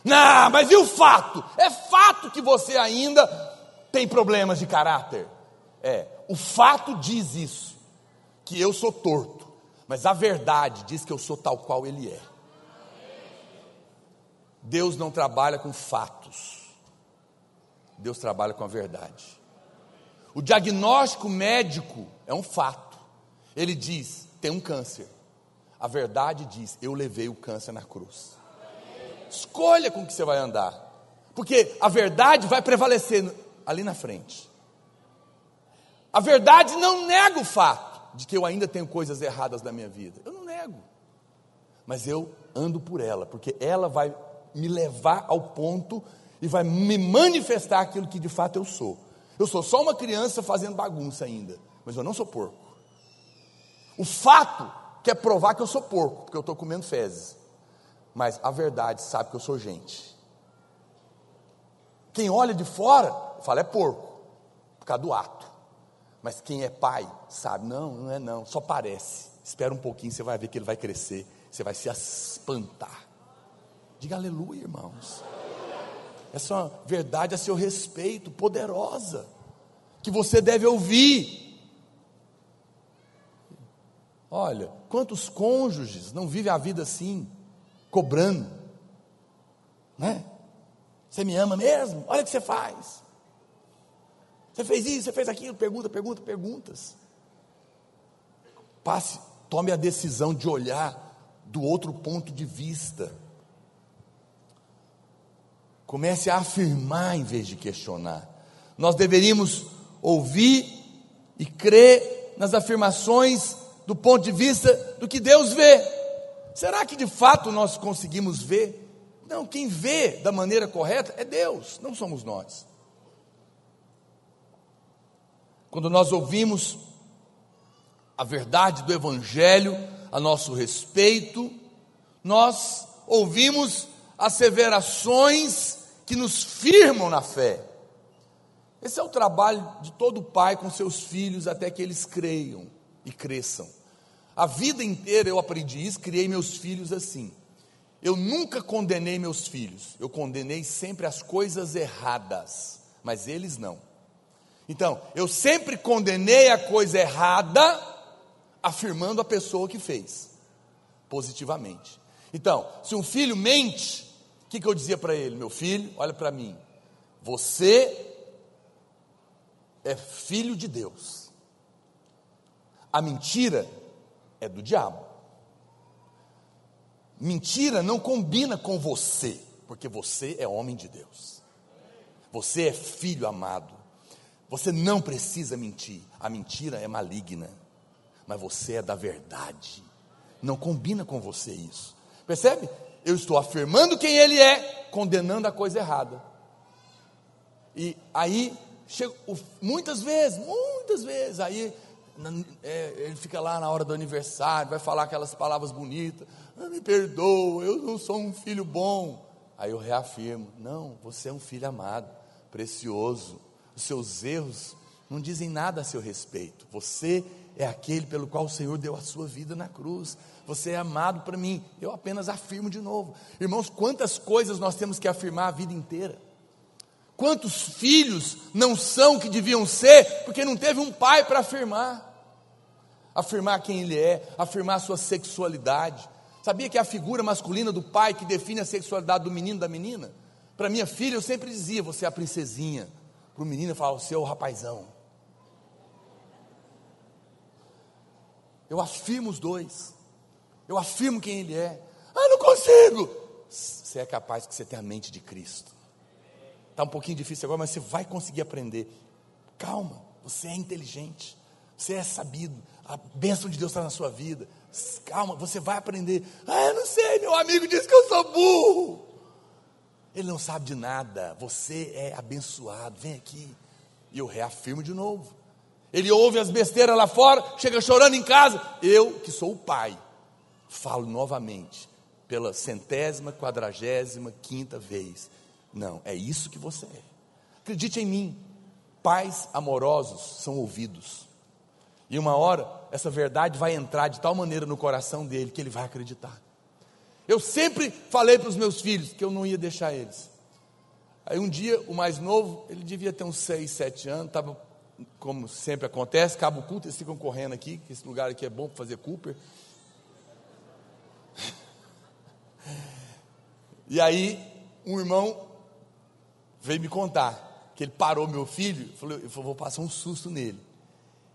Não, mas e o fato? É fato que você ainda tem problemas de caráter. É, o fato diz isso, que eu sou torto, mas a verdade diz que eu sou tal qual ele é. Deus não trabalha com fatos, Deus trabalha com a verdade. O diagnóstico médico é um fato, ele diz: tem um câncer. A verdade diz: eu levei o câncer na cruz. Escolha com que você vai andar, porque a verdade vai prevalecer ali na frente. A verdade não nega o fato de que eu ainda tenho coisas erradas na minha vida. Eu não nego. Mas eu ando por ela, porque ela vai me levar ao ponto e vai me manifestar aquilo que de fato eu sou. Eu sou só uma criança fazendo bagunça ainda, mas eu não sou porco. O fato quer provar que eu sou porco, porque eu estou comendo fezes. Mas a verdade sabe que eu sou gente. Quem olha de fora fala é porco, por causa do ato. Mas quem é pai sabe, não, não é não, só parece. Espera um pouquinho, você vai ver que ele vai crescer, você vai se espantar. Diga aleluia, irmãos. Essa é verdade a seu respeito, poderosa, que você deve ouvir. Olha, quantos cônjuges não vivem a vida assim, cobrando, né? Você me ama mesmo? Olha o que você faz. Você fez isso, você fez aquilo, pergunta, pergunta, perguntas. Passe, tome a decisão de olhar do outro ponto de vista. Comece a afirmar em vez de questionar. Nós deveríamos ouvir e crer nas afirmações do ponto de vista do que Deus vê. Será que de fato nós conseguimos ver? Não, quem vê da maneira correta é Deus, não somos nós. Quando nós ouvimos a verdade do Evangelho a nosso respeito, nós ouvimos asseverações que nos firmam na fé. Esse é o trabalho de todo pai com seus filhos até que eles creiam e cresçam. A vida inteira eu aprendi isso, criei meus filhos assim. Eu nunca condenei meus filhos, eu condenei sempre as coisas erradas, mas eles não. Então, eu sempre condenei a coisa errada, afirmando a pessoa que fez, positivamente. Então, se um filho mente, o que, que eu dizia para ele? Meu filho, olha para mim, você é filho de Deus. A mentira é do diabo. Mentira não combina com você, porque você é homem de Deus. Você é filho amado. Você não precisa mentir. A mentira é maligna. Mas você é da verdade. Não combina com você isso. Percebe? Eu estou afirmando quem ele é, condenando a coisa errada. E aí, chego, muitas vezes, muitas vezes, aí é, ele fica lá na hora do aniversário, vai falar aquelas palavras bonitas. Ah, me perdoa, eu não sou um filho bom. Aí eu reafirmo: não, você é um filho amado, precioso os seus erros não dizem nada a seu respeito. Você é aquele pelo qual o Senhor deu a sua vida na cruz. Você é amado para mim. Eu apenas afirmo de novo. Irmãos, quantas coisas nós temos que afirmar a vida inteira? Quantos filhos não são que deviam ser porque não teve um pai para afirmar? afirmar quem ele é, afirmar a sua sexualidade. Sabia que a figura masculina do pai que define a sexualidade do menino da menina? Para minha filha, eu sempre dizia: você é a princesinha. Para o menino, eu falava: você é o rapazão. Eu afirmo os dois. Eu afirmo quem ele é. Ah, não consigo. Você é capaz que você tenha a mente de Cristo. Está um pouquinho difícil agora, mas você vai conseguir aprender. Calma, você é inteligente, você é sabido, a bênção de Deus está na sua vida. Calma, você vai aprender. Ah, eu não sei, meu amigo disse que eu sou burro. Ele não sabe de nada, você é abençoado, vem aqui. E eu reafirmo de novo. Ele ouve as besteiras lá fora, chega chorando em casa. Eu, que sou o pai, falo novamente, pela centésima, quadragésima, quinta vez. Não, é isso que você é. Acredite em mim, pais amorosos são ouvidos. E uma hora, essa verdade vai entrar de tal maneira no coração dele que ele vai acreditar. Eu sempre falei para os meus filhos que eu não ia deixar eles. Aí um dia, o mais novo, ele devia ter uns 6, 7 anos, estava, como sempre acontece, cabo culto, eles ficam correndo aqui, que esse lugar aqui é bom para fazer Cooper. E aí, um irmão veio me contar que ele parou meu filho, falou, eu vou passar um susto nele.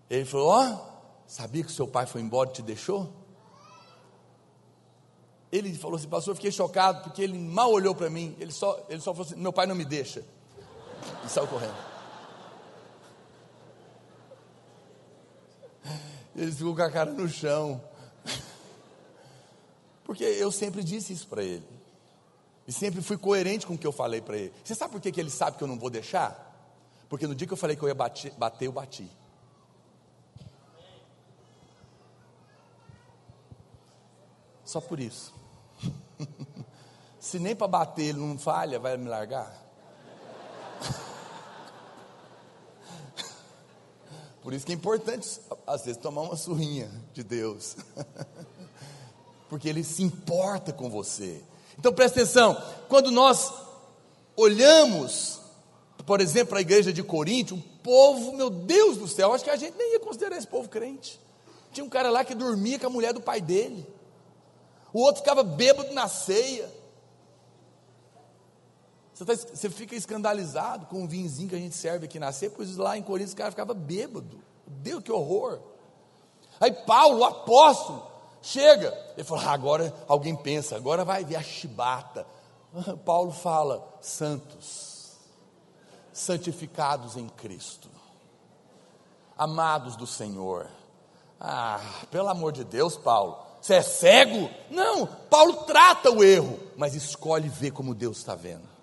Ele falou: Ó, oh, sabia que seu pai foi embora e te deixou? Ele falou assim, pastor, eu fiquei chocado, porque ele mal olhou para mim, ele só, ele só falou assim: meu pai não me deixa. E saiu correndo. Ele ficou com a cara no chão. Porque eu sempre disse isso para ele. E sempre fui coerente com o que eu falei para ele. Você sabe por que, que ele sabe que eu não vou deixar? Porque no dia que eu falei que eu ia bater, bater eu bati. Só por isso. Se nem para bater ele não falha, vai me largar? Por isso que é importante, às vezes, tomar uma surrinha de Deus. Porque Ele se importa com você. Então presta atenção, quando nós olhamos, por exemplo, para a igreja de Corinto, um povo, meu Deus do céu, acho que a gente nem ia considerar esse povo crente. Tinha um cara lá que dormia com a mulher do pai dele, o outro ficava bêbado na ceia. Você, tá, você fica escandalizado com o vinhozinho que a gente serve aqui na ceia, pois lá em Corinto o cara ficava bêbado. Deus, que horror! Aí Paulo, o apóstolo, Chega, ele fala, ah, agora alguém pensa, agora vai vir a chibata. Paulo fala, santos, santificados em Cristo, amados do Senhor. Ah, pelo amor de Deus, Paulo, você é cego? Não, Paulo trata o erro, mas escolhe ver como Deus está vendo.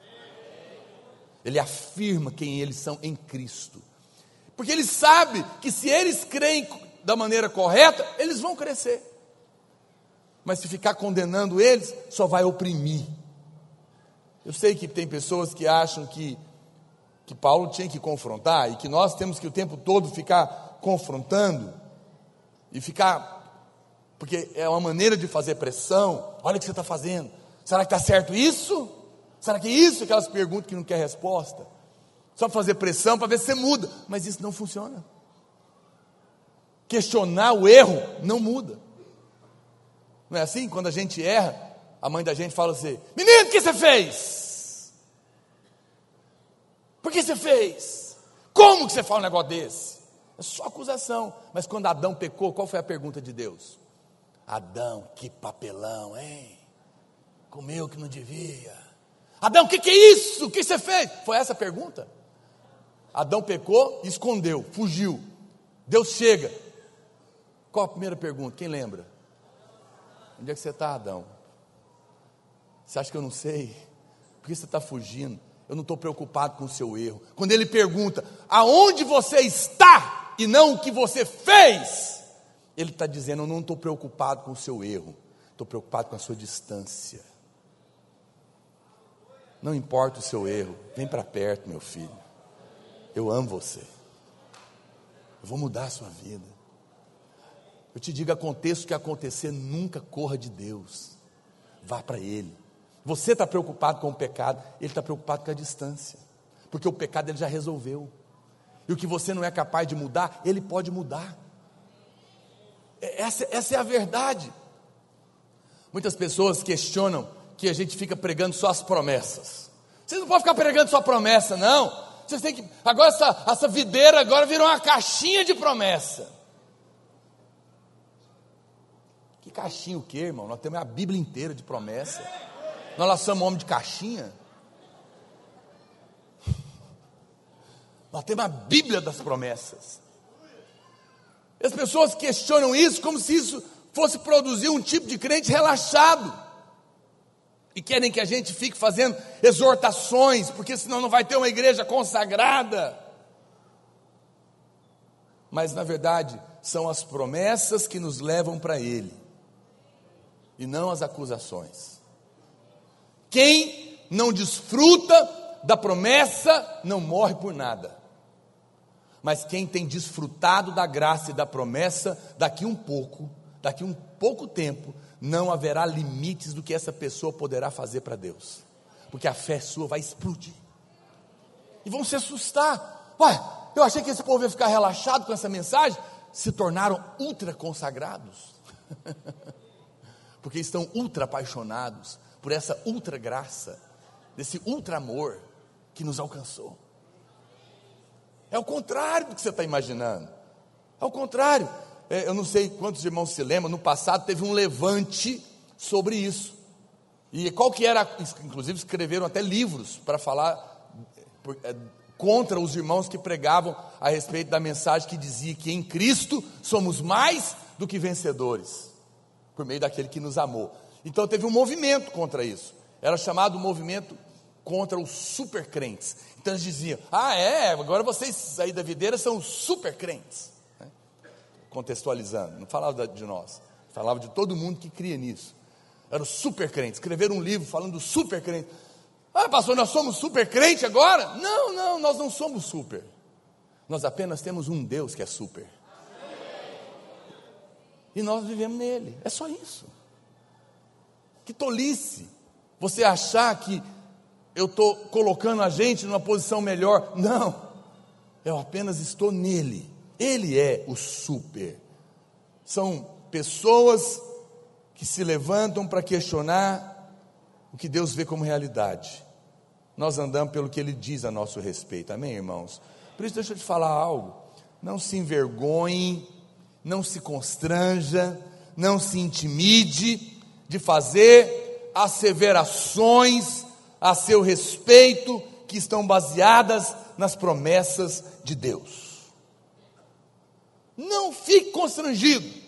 Ele afirma quem eles são em Cristo, porque ele sabe que se eles creem da maneira correta, eles vão crescer. Mas se ficar condenando eles, só vai oprimir. Eu sei que tem pessoas que acham que, que Paulo tinha que confrontar e que nós temos que o tempo todo ficar confrontando e ficar. Porque é uma maneira de fazer pressão. Olha o que você está fazendo. Será que está certo isso? Será que é isso? Aquelas perguntas que não quer resposta. Só fazer pressão para ver se você muda. Mas isso não funciona. Questionar o erro não muda. Não é assim? Quando a gente erra, a mãe da gente fala assim: Menino, o que você fez? Por que você fez? Como que você fala um negócio desse? É só acusação. Mas quando Adão pecou, qual foi a pergunta de Deus? Adão, que papelão, hein? Comeu que não devia. Adão, o que, que é isso? O que você fez? Foi essa a pergunta? Adão pecou, escondeu, fugiu. Deus chega. Qual a primeira pergunta? Quem lembra? Onde é que você está, Adão? Você acha que eu não sei? Por que você está fugindo? Eu não estou preocupado com o seu erro. Quando ele pergunta, aonde você está e não o que você fez, ele está dizendo, eu não estou preocupado com o seu erro, estou preocupado com a sua distância. Não importa o seu erro, vem para perto, meu filho. Eu amo você. Eu vou mudar a sua vida. Eu te digo, aconteça o que acontecer, nunca corra de Deus. Vá para Ele. Você está preocupado com o pecado, Ele está preocupado com a distância. Porque o pecado Ele já resolveu. E o que você não é capaz de mudar, Ele pode mudar. Essa, essa é a verdade. Muitas pessoas questionam que a gente fica pregando só as promessas. Vocês não podem ficar pregando só promessa, não. Vocês têm que. Agora essa, essa videira agora virou uma caixinha de promessa. Que caixinha o quê, irmão? Nós temos a Bíblia inteira de promessa. Nós somos homem de caixinha. Nós temos a Bíblia das promessas. As pessoas questionam isso como se isso fosse produzir um tipo de crente relaxado. E querem que a gente fique fazendo exortações, porque senão não vai ter uma igreja consagrada. Mas na verdade, são as promessas que nos levam para Ele, e não as acusações. Quem não desfruta da promessa não morre por nada. Mas quem tem desfrutado da graça e da promessa, daqui um pouco, daqui um pouco tempo, não haverá limites do que essa pessoa poderá fazer para Deus, porque a fé sua vai explodir, e vão se assustar. Ué, eu achei que esse povo ia ficar relaxado com essa mensagem, se tornaram ultra consagrados, porque estão ultra apaixonados por essa ultra graça, desse ultra amor que nos alcançou. É o contrário do que você está imaginando. É o contrário. É, eu não sei quantos irmãos se lembram, no passado teve um levante sobre isso. E qual que era, inclusive escreveram até livros para falar é, contra os irmãos que pregavam a respeito da mensagem que dizia que em Cristo somos mais do que vencedores, por meio daquele que nos amou. Então teve um movimento contra isso. Era chamado movimento contra os supercrentes. Então eles diziam: Ah, é, agora vocês aí da videira são supercrentes. Né? Contextualizando, não falava de nós, falava de todo mundo que cria nisso. Eram supercrentes. Escreveram um livro falando do supercrente. Ah, pastor, nós somos supercrente agora? Não, não, nós não somos super. Nós apenas temos um Deus que é super. E nós vivemos nele. É só isso. Que tolice você achar que eu estou colocando a gente numa posição melhor. Não, eu apenas estou nele. Ele é o super. São pessoas que se levantam para questionar o que Deus vê como realidade. Nós andamos pelo que Ele diz a nosso respeito, amém, irmãos? Por isso, deixa eu te falar algo. Não se envergonhe, não se constranja, não se intimide de fazer asseverações a seu respeito que estão baseadas nas promessas de Deus. Não fique constrangido.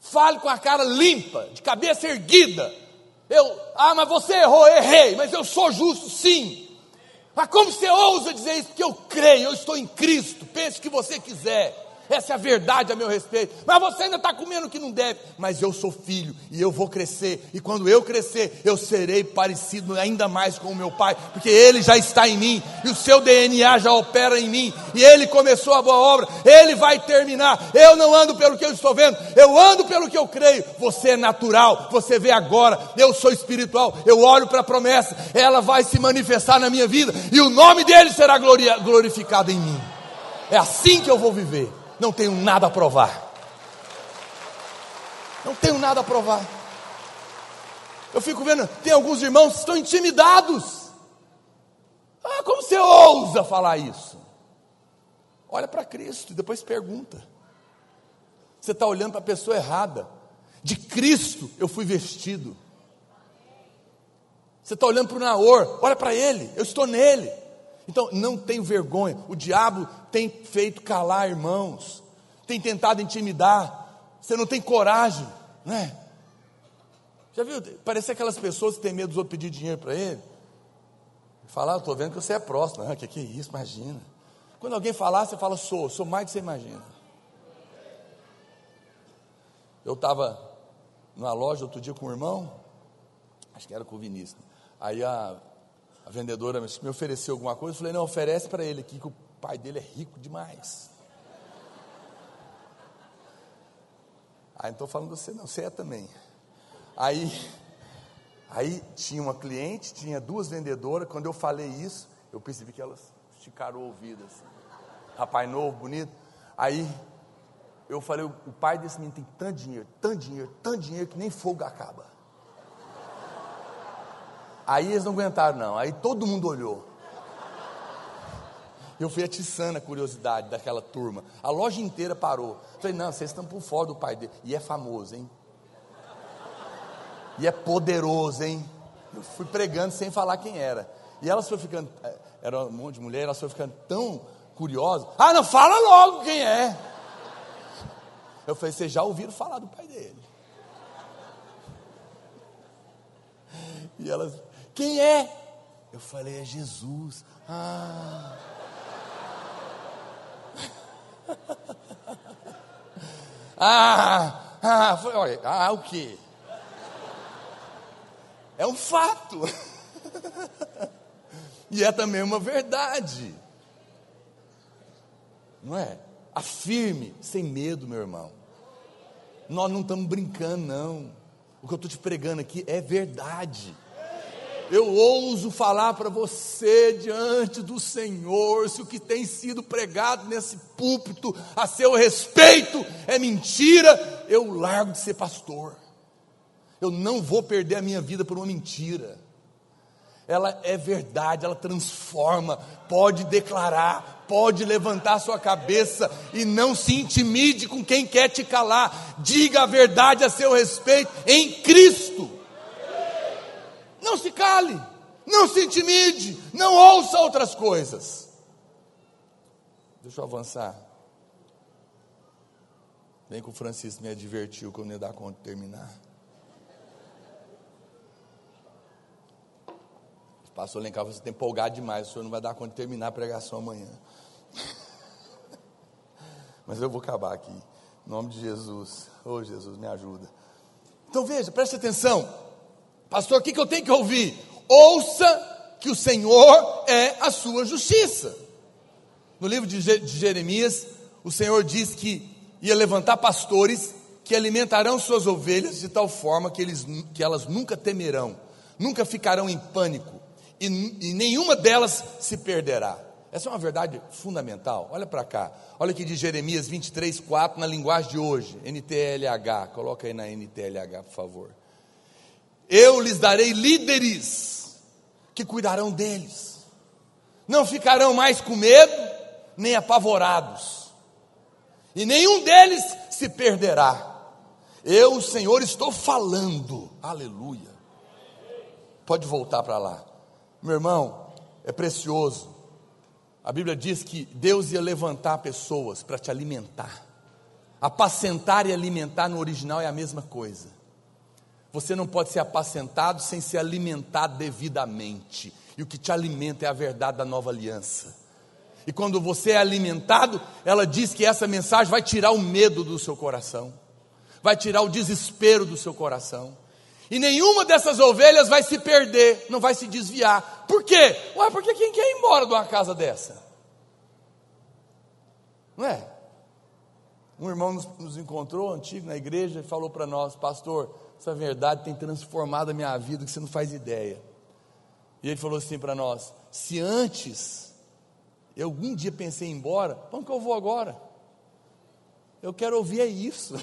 Fale com a cara limpa, de cabeça erguida. Eu, ah, mas você errou, errei, mas eu sou justo, sim. Mas como você ousa dizer isso? Porque eu creio, eu estou em Cristo. Pense o que você quiser. Essa é a verdade a meu respeito. Mas você ainda está comendo o que não deve. Mas eu sou filho e eu vou crescer. E quando eu crescer, eu serei parecido ainda mais com o meu pai, porque ele já está em mim e o seu DNA já opera em mim. E ele começou a boa obra, ele vai terminar. Eu não ando pelo que eu estou vendo, eu ando pelo que eu creio. Você é natural, você vê agora. Eu sou espiritual, eu olho para a promessa, ela vai se manifestar na minha vida e o nome dele será glorificado em mim. É assim que eu vou viver não tenho nada a provar. Não tenho nada a provar. Eu fico vendo, tem alguns irmãos que estão intimidados. Ah, como você ousa falar isso? Olha para Cristo e depois pergunta. Você está olhando para a pessoa errada. De Cristo eu fui vestido. Você está olhando para o Naor, olha para ele, eu estou nele. Então, não tenho vergonha. O diabo tem feito calar irmãos, tem tentado intimidar. Você não tem coragem, né? Já viu? Parece aquelas pessoas que têm medo dos outros pedir dinheiro para ele. Falar, ah, estou vendo que você é próximo. Ah, que que é isso? Imagina. Quando alguém falar, você fala, sou, sou mais do que você imagina. Eu estava numa loja outro dia com um irmão, acho que era com o Vinícius. Aí a a vendedora me ofereceu alguma coisa, eu falei, não, oferece para ele aqui, que o pai dele é rico demais. Aí não estou falando você, não, você é também. Aí, aí tinha uma cliente, tinha duas vendedoras, quando eu falei isso, eu percebi que elas esticaram o ouvido assim. Rapaz novo, bonito. Aí eu eu falei, o pai desse menino tem tanto dinheiro, tanto dinheiro, tanto dinheiro que nem fogo acaba. Aí eles não aguentaram, não. Aí todo mundo olhou. Eu fui atiçando a curiosidade daquela turma. A loja inteira parou. Falei, não, vocês estão por fora do pai dele. E é famoso, hein? E é poderoso, hein? Eu fui pregando sem falar quem era. E elas foram ficando, é, era um monte de mulher, elas foram ficando tão curiosas. Ah, não, fala logo quem é. Eu falei, vocês já ouviram falar do pai dele? E elas, quem é? Eu falei, é Jesus. Ah. ah, ah, foi, olha, ah, o que? É um fato. e é também uma verdade. Não é? Afirme, sem medo, meu irmão. Nós não estamos brincando, não. O que eu estou te pregando aqui é verdade. Eu ouso falar para você diante do Senhor, se o que tem sido pregado nesse púlpito a seu respeito é mentira, eu largo de ser pastor. Eu não vou perder a minha vida por uma mentira. Ela é verdade, ela transforma. Pode declarar, pode levantar sua cabeça e não se intimide com quem quer te calar. Diga a verdade a seu respeito em Cristo. Não se cale, não se intimide, não ouça outras coisas. Deixa eu avançar. Bem que o Francisco me advertiu quando eu ia dar conta de terminar. pastor Lencar, você está empolgado demais, o senhor não vai dar conta de terminar a pregação amanhã. Mas eu vou acabar aqui. Em nome de Jesus. Oh, Jesus, me ajuda. Então veja, preste atenção. Pastor, o que, que eu tenho que ouvir? Ouça que o Senhor é a sua justiça. No livro de Jeremias, o Senhor diz que ia levantar pastores que alimentarão suas ovelhas de tal forma que, eles, que elas nunca temerão, nunca ficarão em pânico, e, e nenhuma delas se perderá. Essa é uma verdade fundamental. Olha para cá. Olha aqui de Jeremias 23, 4, na linguagem de hoje. NTLH. Coloca aí na NTLH, por favor. Eu lhes darei líderes que cuidarão deles. Não ficarão mais com medo, nem apavorados. E nenhum deles se perderá. Eu, o Senhor, estou falando. Aleluia. Pode voltar para lá. Meu irmão, é precioso. A Bíblia diz que Deus ia levantar pessoas para te alimentar. Apacentar e alimentar no original é a mesma coisa. Você não pode ser apacentado sem ser alimentado devidamente. E o que te alimenta é a verdade da nova aliança. E quando você é alimentado, ela diz que essa mensagem vai tirar o medo do seu coração, vai tirar o desespero do seu coração. E nenhuma dessas ovelhas vai se perder, não vai se desviar. Por quê? Ué, porque quem quer ir embora de uma casa dessa? Não é? Um irmão nos, nos encontrou, antigo, na igreja, e falou para nós, pastor, essa verdade tem transformado a minha vida que você não faz ideia. E ele falou assim para nós: se antes eu algum dia pensei em ir embora, para onde que eu vou agora? Eu quero ouvir é isso.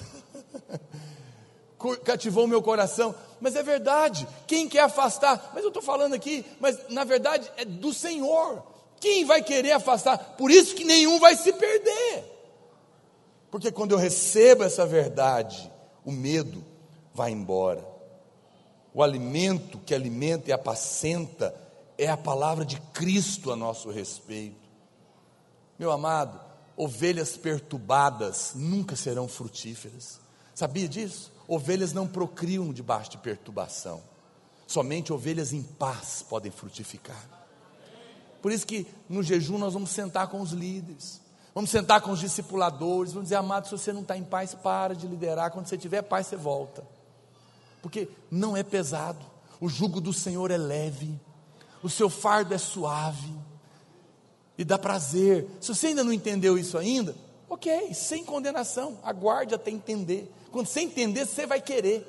cativou o meu coração. Mas é verdade, quem quer afastar? Mas eu estou falando aqui, mas na verdade é do Senhor. Quem vai querer afastar? Por isso que nenhum vai se perder. Porque quando eu recebo essa verdade, o medo vai embora. O alimento que alimenta e apacenta é a palavra de Cristo a nosso respeito. Meu amado, ovelhas perturbadas nunca serão frutíferas. Sabia disso? Ovelhas não procriam debaixo de perturbação. Somente ovelhas em paz podem frutificar. Por isso que no jejum nós vamos sentar com os líderes, vamos sentar com os discipuladores, vamos dizer, amado, se você não está em paz, para de liderar. Quando você tiver paz, você volta. Porque não é pesado, o jugo do Senhor é leve, o seu fardo é suave e dá prazer. Se você ainda não entendeu isso ainda, ok, sem condenação, aguarde até entender. Quando você entender, você vai querer.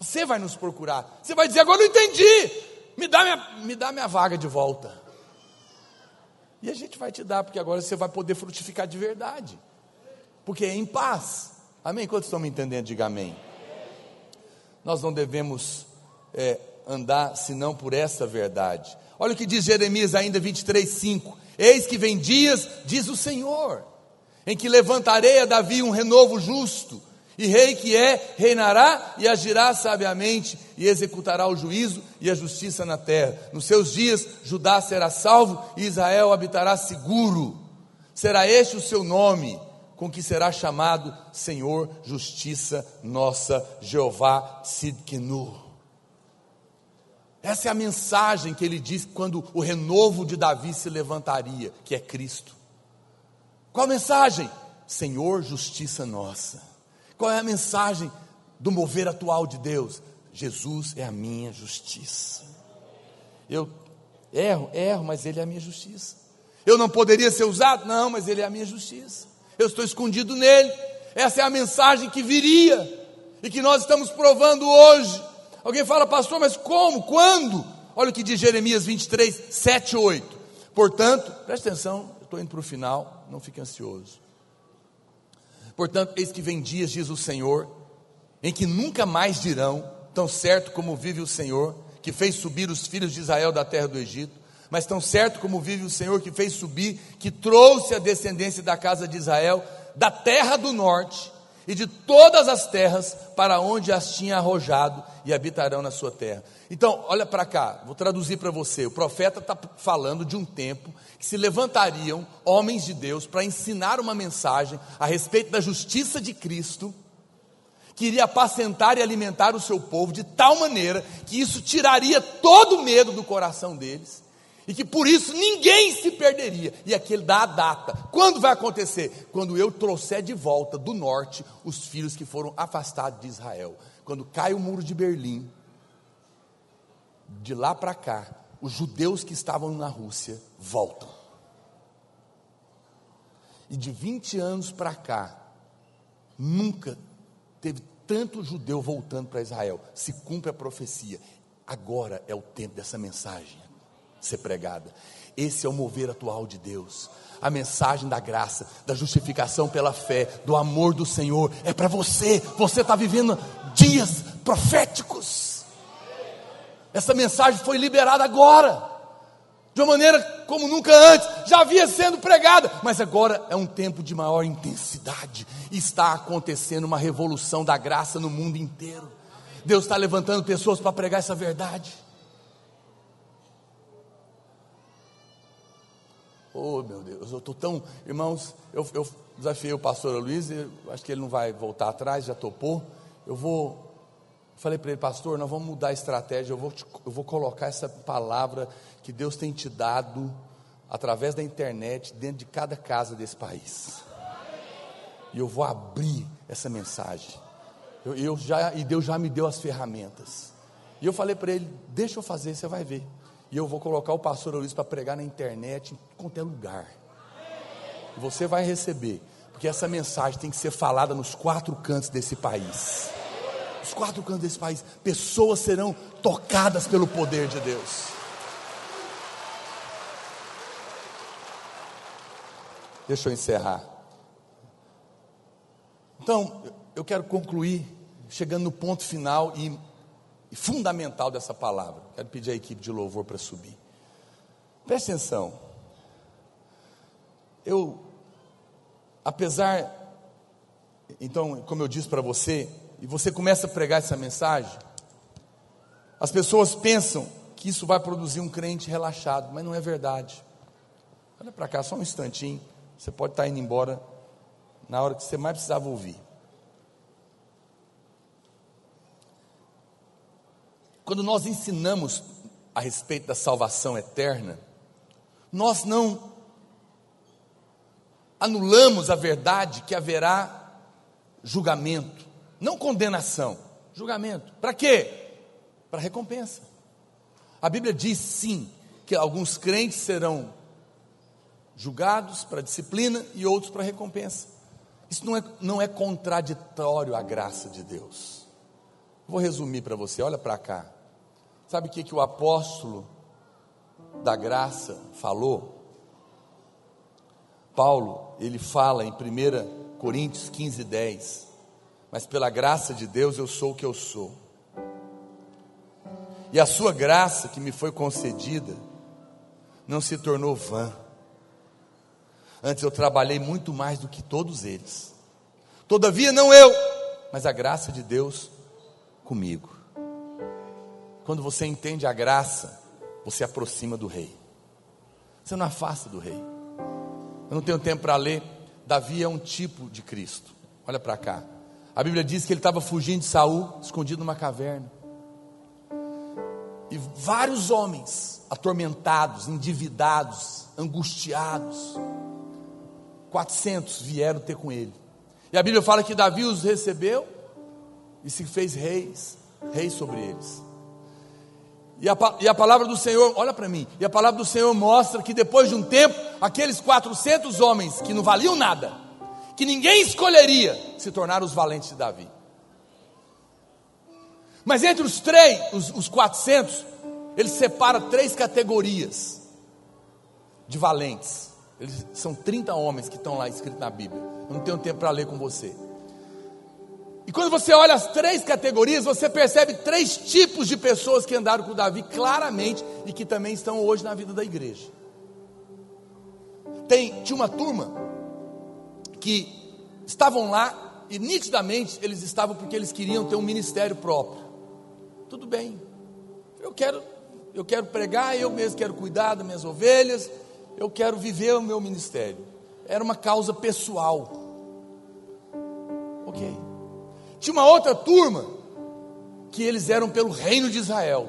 Você vai nos procurar. Você vai dizer: agora eu entendi. Me dá minha, me dá minha vaga de volta. E a gente vai te dar, porque agora você vai poder frutificar de verdade. porque é em paz. Amém? Quantos estão me entendendo? Diga amém. Nós não devemos é, andar senão por essa verdade. Olha o que diz Jeremias ainda 23, 5. Eis que vem dias, diz o Senhor, em que levantarei a Davi um renovo justo, e rei que é, reinará e agirá sabiamente, e executará o juízo e a justiça na terra. Nos seus dias, Judá será salvo e Israel habitará seguro. Será este o seu nome, com que será chamado Senhor, Justiça Nossa, Jeová Sidkenu. Essa é a mensagem que ele diz quando o renovo de Davi se levantaria, que é Cristo. Qual a mensagem? Senhor, justiça nossa. Qual é a mensagem do mover atual de Deus? Jesus é a minha justiça. Eu erro, erro, mas Ele é a minha justiça. Eu não poderia ser usado? Não, mas Ele é a minha justiça. Eu estou escondido nele. Essa é a mensagem que viria e que nós estamos provando hoje. Alguém fala, pastor, mas como? Quando? Olha o que diz Jeremias 23, 7 e 8. Portanto, preste atenção, estou indo para o final, não fique ansioso. Portanto, eis que vem dias, diz o Senhor, em que nunca mais dirão, tão certo como vive o Senhor, que fez subir os filhos de Israel da terra do Egito, mas tão certo como vive o Senhor que fez subir, que trouxe a descendência da casa de Israel da terra do norte e de todas as terras para onde as tinha arrojado e habitarão na sua terra. Então, olha para cá, vou traduzir para você. O profeta está falando de um tempo que se levantariam homens de Deus para ensinar uma mensagem a respeito da justiça de Cristo, que iria apacentar e alimentar o seu povo de tal maneira que isso tiraria todo o medo do coração deles e que por isso ninguém se perderia. E aqui ele dá a data. Quando vai acontecer? Quando eu trouxer de volta do norte os filhos que foram afastados de Israel. Quando cai o muro de Berlim, de lá para cá, os judeus que estavam na Rússia voltam. E de 20 anos para cá, nunca teve tanto judeu voltando para Israel. Se cumpre a profecia. Agora é o tempo dessa mensagem ser pregada. Esse é o mover atual de Deus. A mensagem da graça, da justificação pela fé, do amor do Senhor é para você. Você está vivendo dias proféticos. Essa mensagem foi liberada agora, de uma maneira como nunca antes. Já havia sendo pregada, mas agora é um tempo de maior intensidade. Está acontecendo uma revolução da graça no mundo inteiro. Deus está levantando pessoas para pregar essa verdade. Oh, meu Deus, eu estou tão. Irmãos, eu, eu desafiei o pastor Luiz, acho que ele não vai voltar atrás, já topou. Eu vou. Falei para ele, pastor, nós vamos mudar a estratégia, eu vou, te, eu vou colocar essa palavra que Deus tem te dado através da internet dentro de cada casa desse país. E eu vou abrir essa mensagem. Eu, eu já, e Deus já me deu as ferramentas. E eu falei para ele: deixa eu fazer, você vai ver. E eu vou colocar o pastor Luiz para pregar na internet em qualquer lugar. Você vai receber, porque essa mensagem tem que ser falada nos quatro cantos desse país. Os quatro cantos desse país, pessoas serão tocadas pelo poder de Deus. Deixa eu encerrar. Então, eu quero concluir chegando no ponto final e e fundamental dessa palavra. Quero pedir à equipe de louvor para subir. Preste atenção. Eu, apesar, então, como eu disse para você, e você começa a pregar essa mensagem, as pessoas pensam que isso vai produzir um crente relaxado, mas não é verdade. Olha para cá, só um instantinho. Você pode estar indo embora na hora que você mais precisava ouvir. Quando nós ensinamos a respeito da salvação eterna, nós não anulamos a verdade que haverá julgamento, não condenação, julgamento. Para quê? Para recompensa. A Bíblia diz sim que alguns crentes serão julgados para disciplina e outros para recompensa. Isso não é, não é contraditório à graça de Deus. Vou resumir para você, olha para cá. Sabe o que, que o apóstolo da graça falou? Paulo, ele fala em 1 Coríntios 15, 10. Mas pela graça de Deus eu sou o que eu sou. E a sua graça que me foi concedida não se tornou vã. Antes eu trabalhei muito mais do que todos eles. Todavia, não eu, mas a graça de Deus comigo. Quando você entende a graça, você aproxima do rei. Você não afasta do rei. Eu não tenho tempo para ler. Davi é um tipo de Cristo. Olha para cá. A Bíblia diz que ele estava fugindo de Saul, escondido numa caverna. E vários homens atormentados, endividados, angustiados, 400 vieram ter com ele. E a Bíblia fala que Davi os recebeu e se fez reis, reis sobre eles. E a, e a palavra do Senhor, olha para mim, e a palavra do Senhor mostra que depois de um tempo, aqueles 400 homens que não valiam nada, que ninguém escolheria, se tornaram os valentes de Davi. Mas entre os três, os, os 400, ele separa três categorias de valentes. Eles, são 30 homens que estão lá escritos na Bíblia. Eu não tenho tempo para ler com você. E quando você olha as três categorias, você percebe três tipos de pessoas que andaram com Davi claramente e que também estão hoje na vida da igreja. Tem, tinha uma turma que estavam lá e nitidamente eles estavam porque eles queriam ter um ministério próprio. Tudo bem. Eu quero eu quero pregar, eu mesmo quero cuidar das minhas ovelhas, eu quero viver o meu ministério. Era uma causa pessoal. OK. Tinha uma outra turma que eles eram pelo reino de Israel.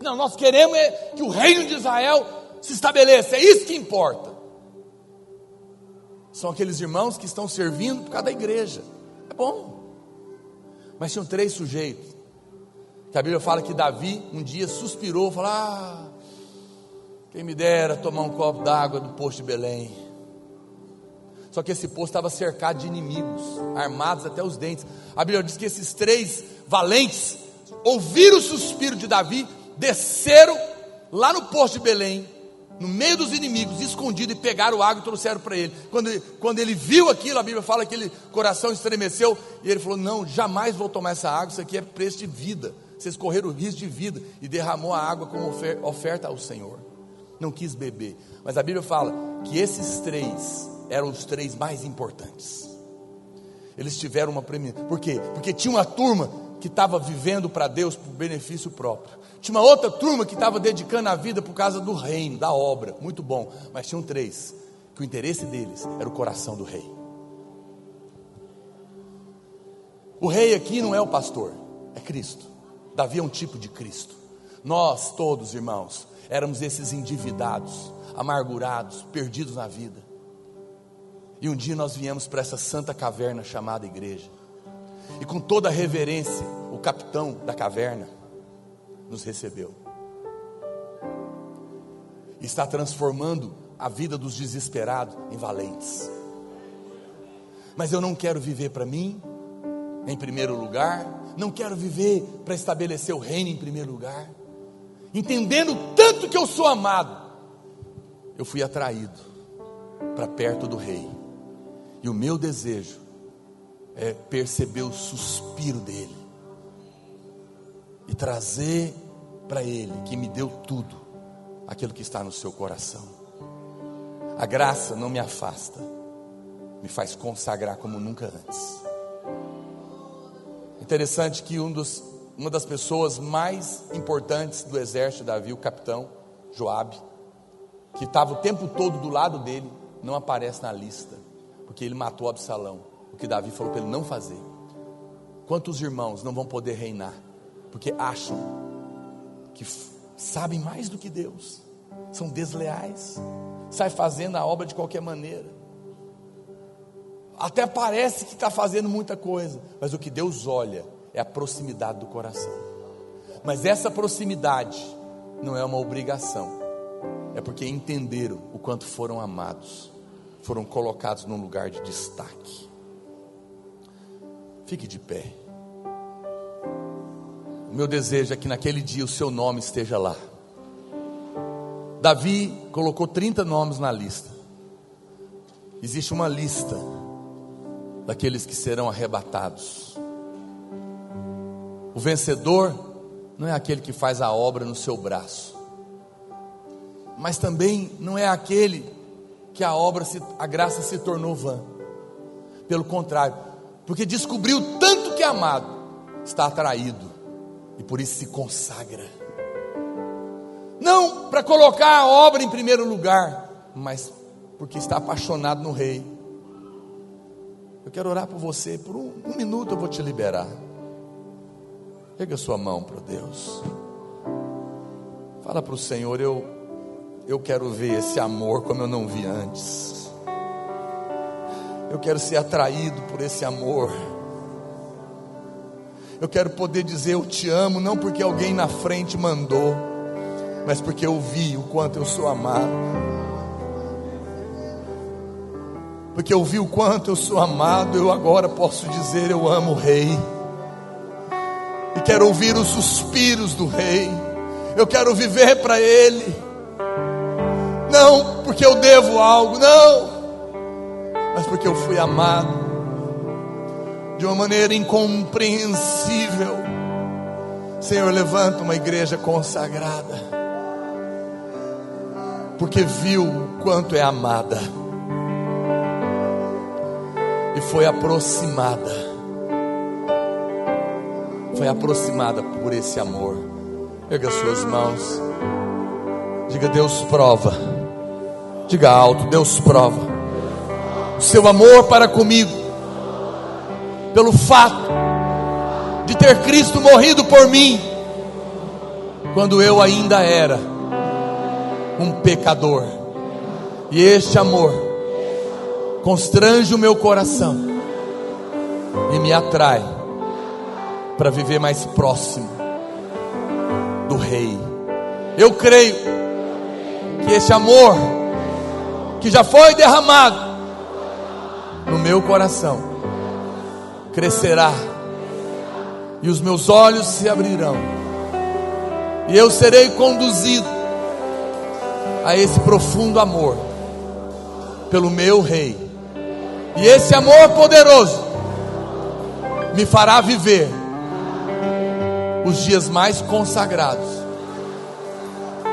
Não, nós queremos é que o reino de Israel se estabeleça, é isso que importa. São aqueles irmãos que estão servindo por causa da igreja. É bom. Mas tinham três sujeitos. Que a Bíblia fala que Davi um dia suspirou, falou: Ah, quem me dera tomar um copo d'água do posto de Belém. Só que esse poço estava cercado de inimigos, armados até os dentes. A Bíblia diz que esses três valentes ouviram o suspiro de Davi, desceram lá no poço de Belém, no meio dos inimigos, escondido, e pegaram água e trouxeram para ele. Quando, quando ele viu aquilo, a Bíblia fala que ele coração estremeceu e ele falou: Não, jamais vou tomar essa água, isso aqui é preço de vida. Vocês correram risco de vida e derramou a água como oferta ao Senhor. Não quis beber, mas a Bíblia fala que esses três eram os três mais importantes. Eles tiveram uma premiação. Por quê? Porque tinha uma turma que estava vivendo para Deus por benefício próprio. Tinha uma outra turma que estava dedicando a vida por causa do reino, da obra. Muito bom. Mas tinham três que o interesse deles era o coração do rei. O rei aqui não é o pastor, é Cristo. Davi é um tipo de Cristo. Nós todos, irmãos, éramos esses endividados, amargurados, perdidos na vida. E um dia nós viemos para essa santa caverna chamada igreja. E com toda a reverência, o capitão da caverna nos recebeu. E está transformando a vida dos desesperados em valentes. Mas eu não quero viver para mim, em primeiro lugar, não quero viver para estabelecer o reino em primeiro lugar. Entendendo tanto que eu sou amado, eu fui atraído para perto do rei e o meu desejo é perceber o suspiro dele e trazer para ele que me deu tudo, aquilo que está no seu coração. A graça não me afasta, me faz consagrar como nunca antes. Interessante que um dos, uma das pessoas mais importantes do exército de Davi, o capitão Joabe, que estava o tempo todo do lado dele, não aparece na lista porque ele matou Absalão, o que Davi falou para ele não fazer. Quantos irmãos não vão poder reinar, porque acham que sabem mais do que Deus, são desleais, sai fazendo a obra de qualquer maneira. Até parece que está fazendo muita coisa, mas o que Deus olha é a proximidade do coração. Mas essa proximidade não é uma obrigação, é porque entenderam o quanto foram amados foram colocados num lugar de destaque. Fique de pé. O meu desejo é que naquele dia o seu nome esteja lá. Davi colocou 30 nomes na lista. Existe uma lista daqueles que serão arrebatados. O vencedor não é aquele que faz a obra no seu braço, mas também não é aquele que a obra, se, a graça se tornou vã. Pelo contrário, porque descobriu tanto que é amado, está atraído e por isso se consagra. Não para colocar a obra em primeiro lugar, mas porque está apaixonado no Rei. Eu quero orar por você, por um, um minuto eu vou te liberar. Pega sua mão para Deus. Fala para o Senhor, eu, eu quero ver esse amor como eu não vi antes. Eu quero ser atraído por esse amor. Eu quero poder dizer eu te amo, não porque alguém na frente mandou, mas porque eu vi o quanto eu sou amado. Porque eu vi o quanto eu sou amado, eu agora posso dizer eu amo o Rei e quero ouvir os suspiros do Rei. Eu quero viver para Ele, não porque eu devo algo, não, mas porque eu fui amado de uma maneira incompreensível. Senhor, levanta uma igreja consagrada, porque viu o quanto é amada e foi aproximada foi aproximada por esse amor. Pega suas mãos. Diga, Deus prova. Diga alto, Deus prova. O seu amor para comigo. Pelo fato de ter Cristo morrido por mim. Quando eu ainda era um pecador. E este amor constrange o meu coração e me atrai para viver mais próximo do Rei. Eu creio que esse amor que já foi derramado no meu coração crescerá e os meus olhos se abrirão e eu serei conduzido a esse profundo amor pelo meu Rei. E esse amor poderoso me fará viver os dias mais consagrados,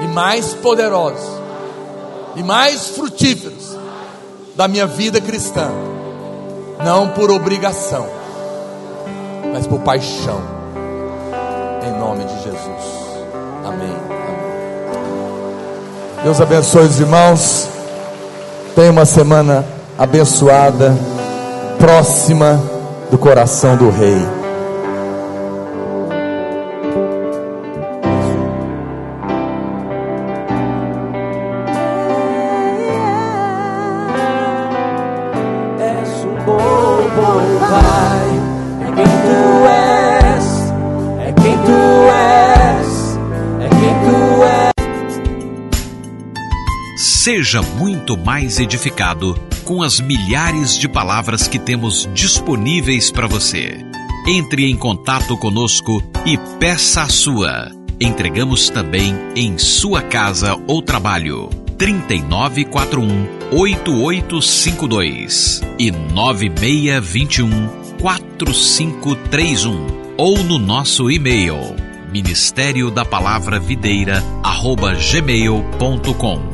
e mais poderosos, e mais frutíferos da minha vida cristã, não por obrigação, mas por paixão, em nome de Jesus. Amém. Deus abençoe os irmãos. Tenha uma semana abençoada, próxima do coração do Rei. Seja muito mais edificado com as milhares de palavras que temos disponíveis para você. Entre em contato conosco e peça a sua. Entregamos também em sua casa ou trabalho. 3941 8852 e 9621 4531 ou no nosso e-mail ministério da palavra videira arroba gmail.com